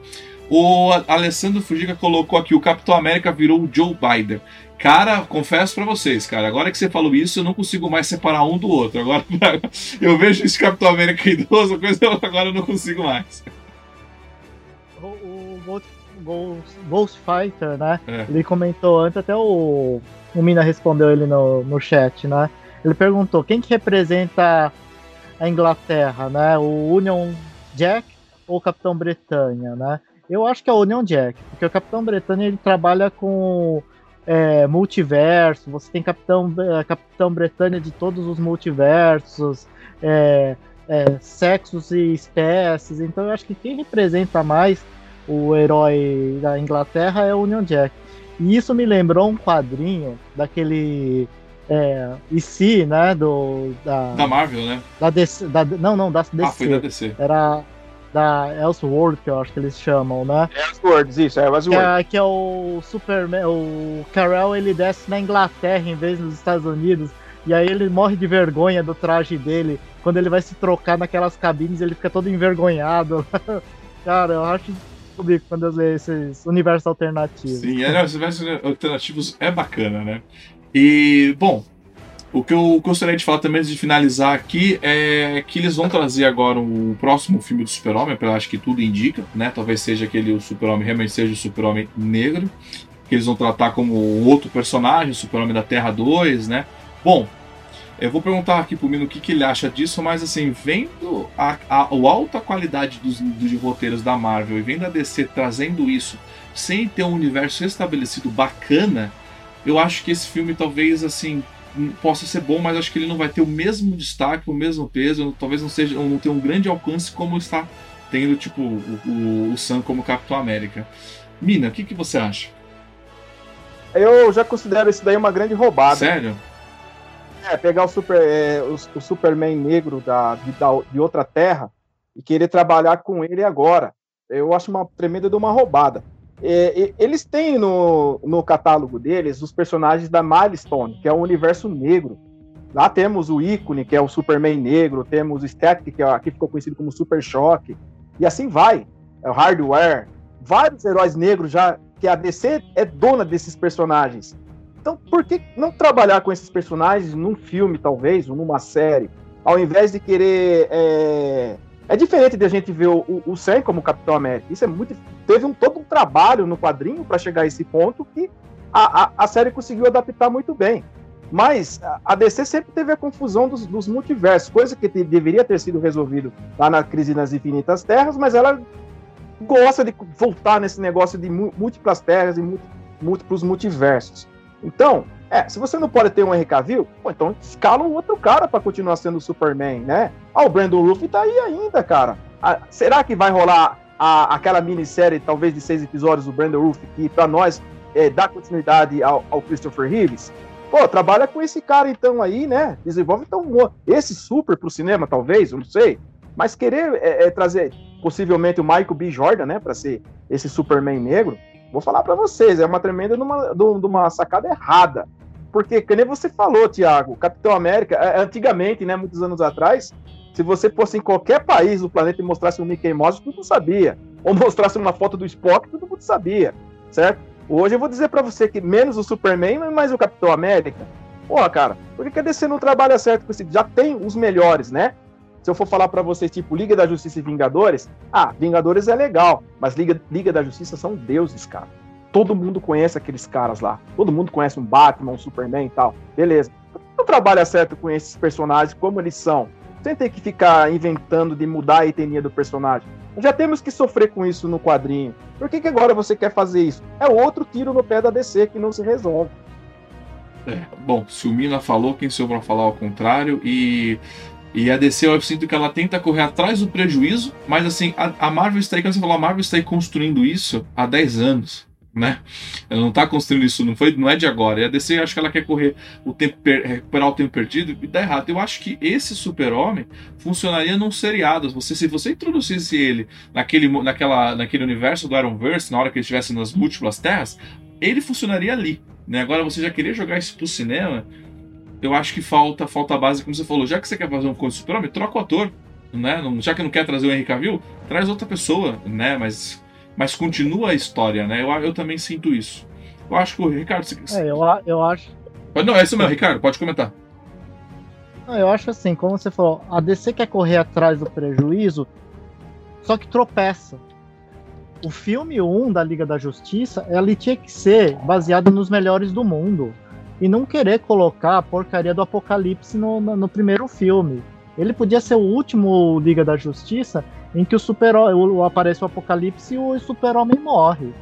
O Alessandro Fujica colocou aqui: o Capitão América virou o Joe Biden. Cara, confesso pra vocês, cara, agora que você falou isso, eu não consigo mais separar um do outro. Agora eu vejo esse Capitão América idoso, coisa agora eu não consigo mais. O, o Ghost, Ghost- Ghost Fighter, né? É. Ele comentou antes, até o, o Mina respondeu ele no, no chat, né? Ele perguntou quem que representa a Inglaterra, né? O Union Jack ou o Capitão Bretanha, né? Eu acho que é o Union Jack, porque o Capitão Bretanha ele trabalha com é, multiverso, você tem Capitão, eh, Capitão Bretanha de todos os multiversos, é, é, sexos e espécies, então eu acho que quem representa mais o herói da Inglaterra é o Union Jack. E isso me lembrou um quadrinho daquele é, né, do da, Da Marvel, né? da DC, da- não, não, da DC. Ah, foi da DC. Era da Elseworld, que eu acho que eles chamam, né? Elseworlds, isso, é Que Elseworlds. é, que é o Superman, o Carell, ele desce na Inglaterra em vez dos Estados Unidos. E aí ele morre de vergonha do traje dele. Quando ele vai se trocar naquelas cabines, ele fica todo envergonhado. Cara, eu acho comigo quando eu leio esses universos alternativos. Sim, é, os universos alternativos é bacana, né? E, bom, o que eu gostaria de falar também antes de finalizar aqui é que eles vão trazer agora o próximo filme do Super-Homem, eu acho que tudo indica, né? Talvez seja aquele Super-Homem, realmente seja o Super-Homem negro, que eles vão tratar como outro personagem, o Super-Homem da Terra 2, né? Bom, eu vou perguntar aqui pro Mino o que, que ele acha disso, mas assim, vendo a, a, a alta qualidade dos, dos roteiros da Marvel e vendo a DC trazendo isso sem ter um universo estabelecido bacana, eu acho que esse filme talvez assim possa ser bom, mas acho que ele não vai ter o mesmo destaque, o mesmo peso, talvez não seja, não tenha um grande alcance como está tendo tipo o, o, o Sam como Capitão América. Mina, o que, que você acha? Eu já considero isso daí uma grande roubada. Sério? É, pegar o, super, é, o, o Superman negro da, de, da, de outra terra e querer trabalhar com ele agora. Eu acho uma tremenda de uma roubada. É, eles têm no, no catálogo deles os personagens da Milestone, que é o universo negro. Lá temos o ícone, que é o Superman negro, temos o Static, que é, aqui ficou conhecido como Super Choque, e assim vai. É o Hardware, vários heróis negros já, que a DC é dona desses personagens. Então, por que não trabalhar com esses personagens num filme, talvez, ou numa série, ao invés de querer. É, é diferente de a gente ver o, o Sam como Capitão América. Isso é muito. Teve um, todo um trabalho no quadrinho para chegar a esse ponto que a, a, a, série conseguiu adaptar muito bem. Mas a DC sempre teve a confusão dos, dos multiversos, coisa que te, deveria ter sido resolvido lá na Crise nas Infinitas Terras, mas ela gosta de voltar nesse negócio de múltiplas terras e múltiplos multiversos. Então, é, se você não pode ter um Henry Cavill, pô, então escala um outro cara para continuar sendo o Superman, né? Ah, o Brandon Ruff tá aí ainda, cara. Ah, será que vai rolar a, aquela minissérie, talvez de seis episódios, do Brandon Ruff, que para nós é, dá continuidade ao, ao, Christopher Reeves? Pô, trabalha com esse cara então aí, né? Desenvolve então esse super pro cinema, talvez, eu não sei. Mas querer é, é, trazer possivelmente o Michael B. Jordan, né, para ser esse Superman negro, vou falar para vocês, é uma tremenda de uma, de uma sacada errada. Porque, que nem você falou, Tiago, Capitão América, antigamente, né, muitos anos atrás, se você fosse em qualquer país do planeta e mostrasse um Mickey Mouse, todo mundo sabia. Ou mostrasse uma foto do Spock, todo mundo sabia, certo? Hoje eu vou dizer para você que menos o Superman, mas o Capitão América. Porra, cara, por que a DC não trabalha certo com esse? Já tem os melhores, né? Se eu for falar para vocês, tipo, Liga da Justiça e Vingadores, ah, Vingadores é legal, mas Liga, Liga da Justiça são deuses, cara. Todo mundo conhece aqueles caras lá. Todo mundo conhece um Batman, um Superman e tal. Beleza. Não trabalha certo com esses personagens, como eles são? Sem ter que ficar inventando de mudar a etnia do personagem. Já temos que sofrer com isso no quadrinho. Por que, que agora você quer fazer isso? É outro tiro no pé da DC que não se resolve. É, bom, se o Mina falou, quem sou para falar ao contrário? E e a DC, eu sinto que ela tenta correr atrás do prejuízo, mas assim, a, a Marvel está aí, como você falou, a Marvel está aí construindo isso há 10 anos, né? Ela não está construindo isso, não, foi, não é de agora. E a DC, acho que ela quer correr o tempo, recuperar o tempo perdido e dá errado. Eu acho que esse super-homem funcionaria num seriado. Você, se você introduzisse ele naquele, naquela, naquele universo do Ironverse, na hora que ele estivesse nas múltiplas terras, ele funcionaria ali. Né? Agora, você já querer jogar isso pro cinema eu acho que falta falta a base, como você falou. Já que você quer fazer um conto super-homem, troca o ator. Né? Já que não quer trazer o Henry Cavill, traz outra pessoa, né? Mas, mas continua a história, né? Eu, eu também sinto isso. Eu acho que o Ricardo. É, eu, eu acho. Não, é isso mesmo, Ricardo, pode comentar. Não, eu acho assim, como você falou, a DC quer correr atrás do prejuízo, só que tropeça. O filme 1 da Liga da Justiça, ele tinha que ser baseado nos melhores do mundo e não querer colocar a porcaria do Apocalipse no, no, no primeiro filme. Ele podia ser o último Liga da Justiça em que o super o, aparece o Apocalipse e o Super-Homem morre.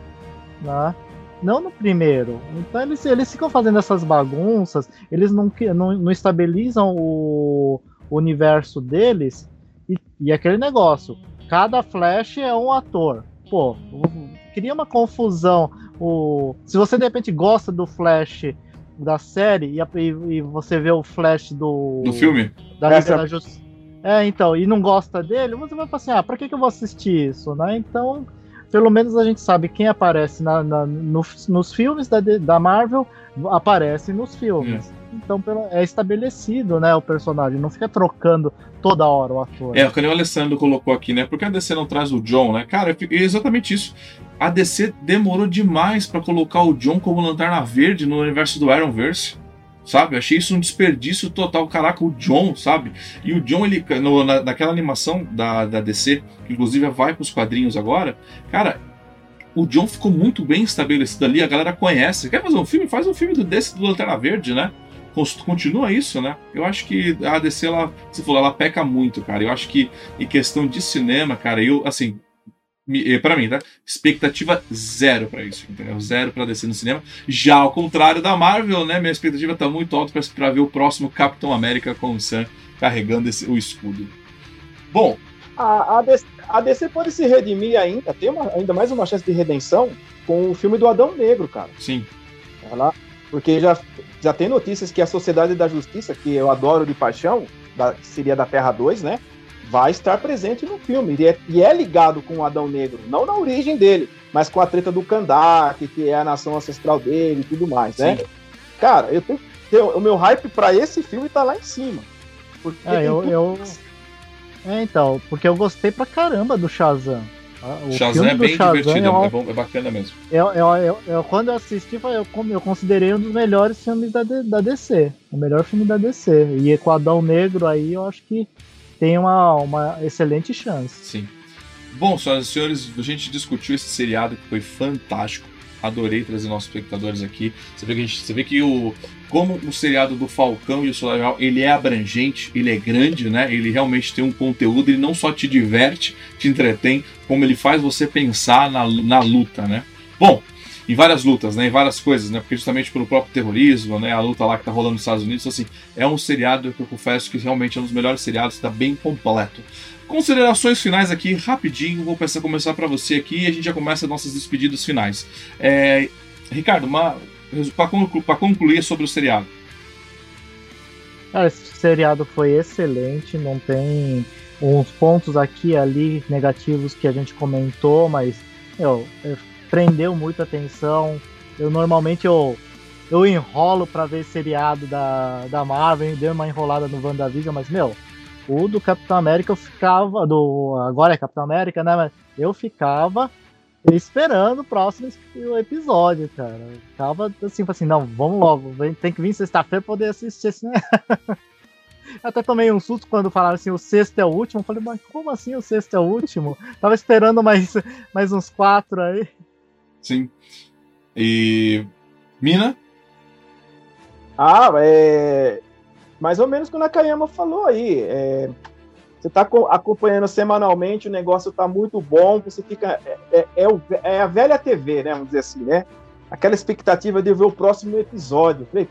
Né? Não no primeiro. Então eles, eles ficam fazendo essas bagunças, eles não, não, não estabilizam o, o universo deles e, e aquele negócio. Cada Flash é um ator. Pô, cria uma confusão. O, se você de repente gosta do Flash da série e, e, e, você vê o Flash do. Do filme? Da Liga da Justiça. É, então, e não gosta dele, você vai falar assim, ah, pra que, que eu vou assistir isso, né? Então, pelo menos a gente sabe quem aparece na, na no, nos filmes da, da Marvel, aparece nos filmes. É. Então é estabelecido, né, o personagem, não fica trocando toda hora o ator. É, o que o Alessandro colocou aqui, né? Por que a DC não traz o John, né? Cara, é exatamente isso. A DC demorou demais para colocar o John como Lanterna Verde no universo do Ironverse sabe? Eu achei isso um desperdício total. Caraca, o John, sabe? E o John, ele, no, na, naquela animação da, da DC, que inclusive vai para os quadrinhos agora, cara, o John ficou muito bem estabelecido ali, a galera conhece. Quer fazer um filme? Faz um filme desse do Lanterna Verde, né? Continua isso, né? Eu acho que a DC, ela, você falou, ela peca muito, cara. Eu acho que em questão de cinema, cara, eu, assim, para mim, tá? Expectativa zero para isso, entendeu? Zero para descer no cinema. Já ao contrário da Marvel, né? Minha expectativa tá muito alta para ver o próximo Capitão América com o Sam carregando esse, o escudo. Bom. A, a, DC, a DC pode se redimir ainda, tem uma, ainda mais uma chance de redenção com o filme do Adão Negro, cara. Sim. Ela, porque já, já tem notícias que a Sociedade da Justiça, que eu adoro de paixão, da, que seria da Terra 2, né? Vai estar presente no filme. E é, e é ligado com o Adão Negro, não na origem dele, mas com a treta do Kandak, que é a nação ancestral dele e tudo mais, né? Sim. Cara, eu tenho, tenho, o meu hype para esse filme tá lá em cima. Porque é, eu, eu... É, então, porque eu gostei pra caramba do Shazam. Ah, o Shazam é bem Shazam divertido, é, é, bom, é, bacana mesmo. Eu, eu, eu, eu, quando eu assisti, eu, eu considerei um dos melhores filmes da, da DC. O melhor filme da DC. E com o Adão Negro aí, eu acho que tem uma, uma excelente chance. Sim. Bom, senhoras e senhores, a gente discutiu esse seriado que foi fantástico. Adorei trazer nossos espectadores aqui. Você vê que, gente, você vê que o, como o seriado do Falcão e o Solar ele é abrangente, ele é grande, né? Ele realmente tem um conteúdo, ele não só te diverte, te entretém, como ele faz você pensar na, na luta, né? Bom, em várias lutas, né, em várias coisas, né, porque justamente pelo próprio terrorismo, né, a luta lá que tá rolando nos Estados Unidos, assim, é um seriado que eu confesso que realmente é um dos melhores seriados, está bem completo. Considerações finais aqui, rapidinho, vou pensar, começar para você aqui e a gente já começa nossas despedidas finais. É, Ricardo, para concluir sobre o seriado. Cara, esse seriado foi excelente, não tem uns pontos aqui e ali negativos que a gente comentou, mas meu, prendeu muito a atenção. Eu normalmente eu, eu enrolo para ver seriado da, da Marvel, deu uma enrolada no WandaVision, mas meu, o do Capitão América eu ficava, do agora é Capitão América, né, mas eu ficava esperando o próximo episódio, cara. Eu ficava assim, assim, não, vamos logo, tem que vir sexta-feira pra poder assistir? Até tomei um susto quando falaram assim, o sexto é o último. Eu falei, mas como assim o sexto é o último? Tava esperando mais, mais uns quatro aí. Sim. E. Mina? Ah, é. Mais ou menos o que o Nakayama falou aí. É... Você está acompanhando semanalmente, o negócio está muito bom, você fica. É, é, é, é, a velha TV, né? Vamos dizer assim, né? Aquela expectativa de ver o próximo episódio. Falei,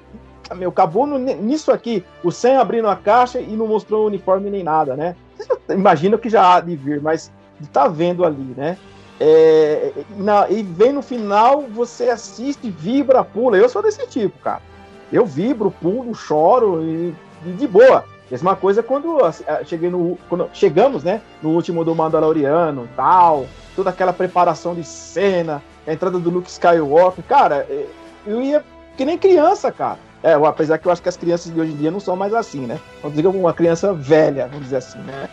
meu, acabou no, nisso aqui, o Sam abrindo a caixa e não mostrou o uniforme nem nada, né? Imagina que já há de vir, mas tá vendo ali, né? É, na, e vem no final, você assiste, vibra, pula. Eu sou desse tipo, cara. Eu vibro, pulo, choro e, e de boa. Mesma coisa quando cheguei no, quando chegamos, né, no último do Mandaloriano, tal, toda aquela preparação de cena, a entrada do Luke Skywalker, cara, é, eu ia que nem criança, cara. É, apesar que eu acho que as crianças de hoje em dia não são mais assim, né? Vamos dizer uma criança velha, vamos dizer assim, né?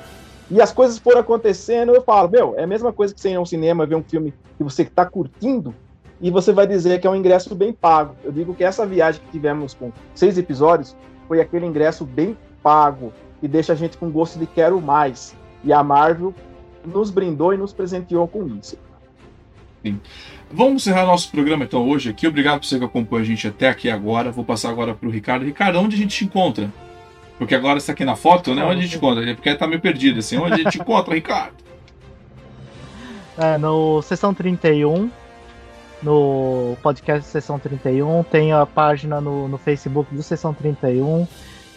E as coisas foram acontecendo, eu falo, meu, é a mesma coisa que você ir ao cinema ver um filme que você está curtindo e você vai dizer que é um ingresso bem pago. Eu digo que essa viagem que tivemos com seis episódios foi aquele ingresso bem pago que deixa a gente com gosto de quero mais. E a Marvel nos brindou e nos presenteou com isso. Sim. Vamos encerrar nosso programa então hoje aqui. Obrigado por você que acompanha a gente até aqui agora. Vou passar agora para o Ricardo. Ricardo, onde a gente te encontra? Porque agora está aqui na foto, né? Onde a gente encontra? Porque tá meio perdido, assim. Onde a gente encontra, Ricardo? É, no Sessão 31, no podcast Sessão 31, tem a página no, no Facebook do Sessão 31,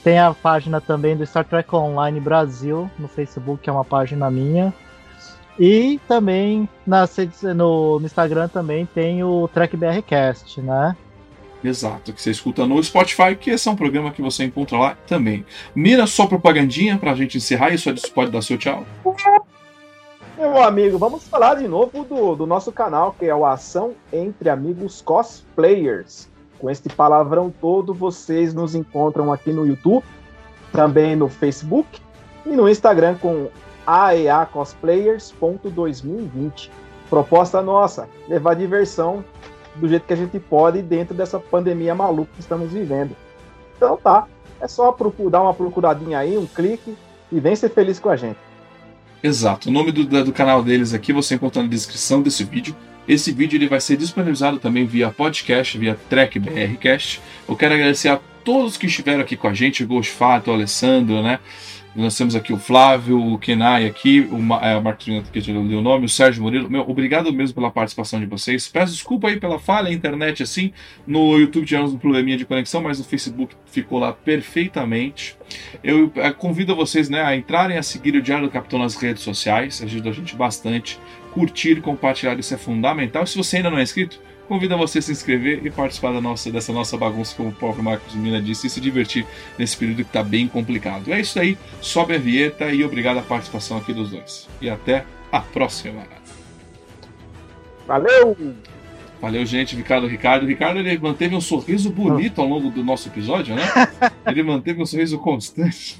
tem a página também do Star Trek Online Brasil no Facebook, que é uma página minha. E também na, no, no Instagram também tem o Trek BRcast, né? Exato, que você escuta no Spotify, que esse é um programa que você encontra lá também. Mira, só propagandinha pra gente encerrar isso, pode dar seu tchau. Meu amigo, vamos falar de novo do, do nosso canal, que é o Ação Entre Amigos Cosplayers. Com este palavrão todo, vocês nos encontram aqui no YouTube, também no Facebook e no Instagram com aeacosplayers.2020. Proposta nossa, levar diversão do jeito que a gente pode dentro dessa pandemia maluca que estamos vivendo. Então tá, é só procurar, dar uma procuradinha aí, um clique e vem ser feliz com a gente. Exato. O nome do, do canal deles aqui você encontra na descrição desse vídeo. Esse vídeo ele vai ser disponibilizado também via podcast, via Trek BRcast. Eu quero agradecer a todos que estiveram aqui com a gente, o o Alessandro, né? Nós temos aqui o Flávio, o Kenai aqui, o, é, o Martins que eu li o nome, o Sérgio Murilo. Meu, obrigado mesmo pela participação de vocês. Peço desculpa aí pela falha, internet assim. No YouTube tivemos um probleminha de conexão, mas no Facebook ficou lá perfeitamente. Eu é, convido vocês né, a entrarem a seguir o Diário do Capitão nas redes sociais, ajuda a gente bastante. Curtir, compartilhar, isso é fundamental. E se você ainda não é inscrito, convido você a se inscrever e participar da nossa, dessa nossa bagunça, como o próprio Marcos Mina disse, e se divertir nesse período que está bem complicado. É isso aí, sobe a vinheta e obrigado a participação aqui dos dois. E até a próxima. Valeu! Valeu, gente. Ricardo, Ricardo. Ricardo ele manteve um sorriso bonito ao longo do nosso episódio, né? Ele manteve um sorriso constante.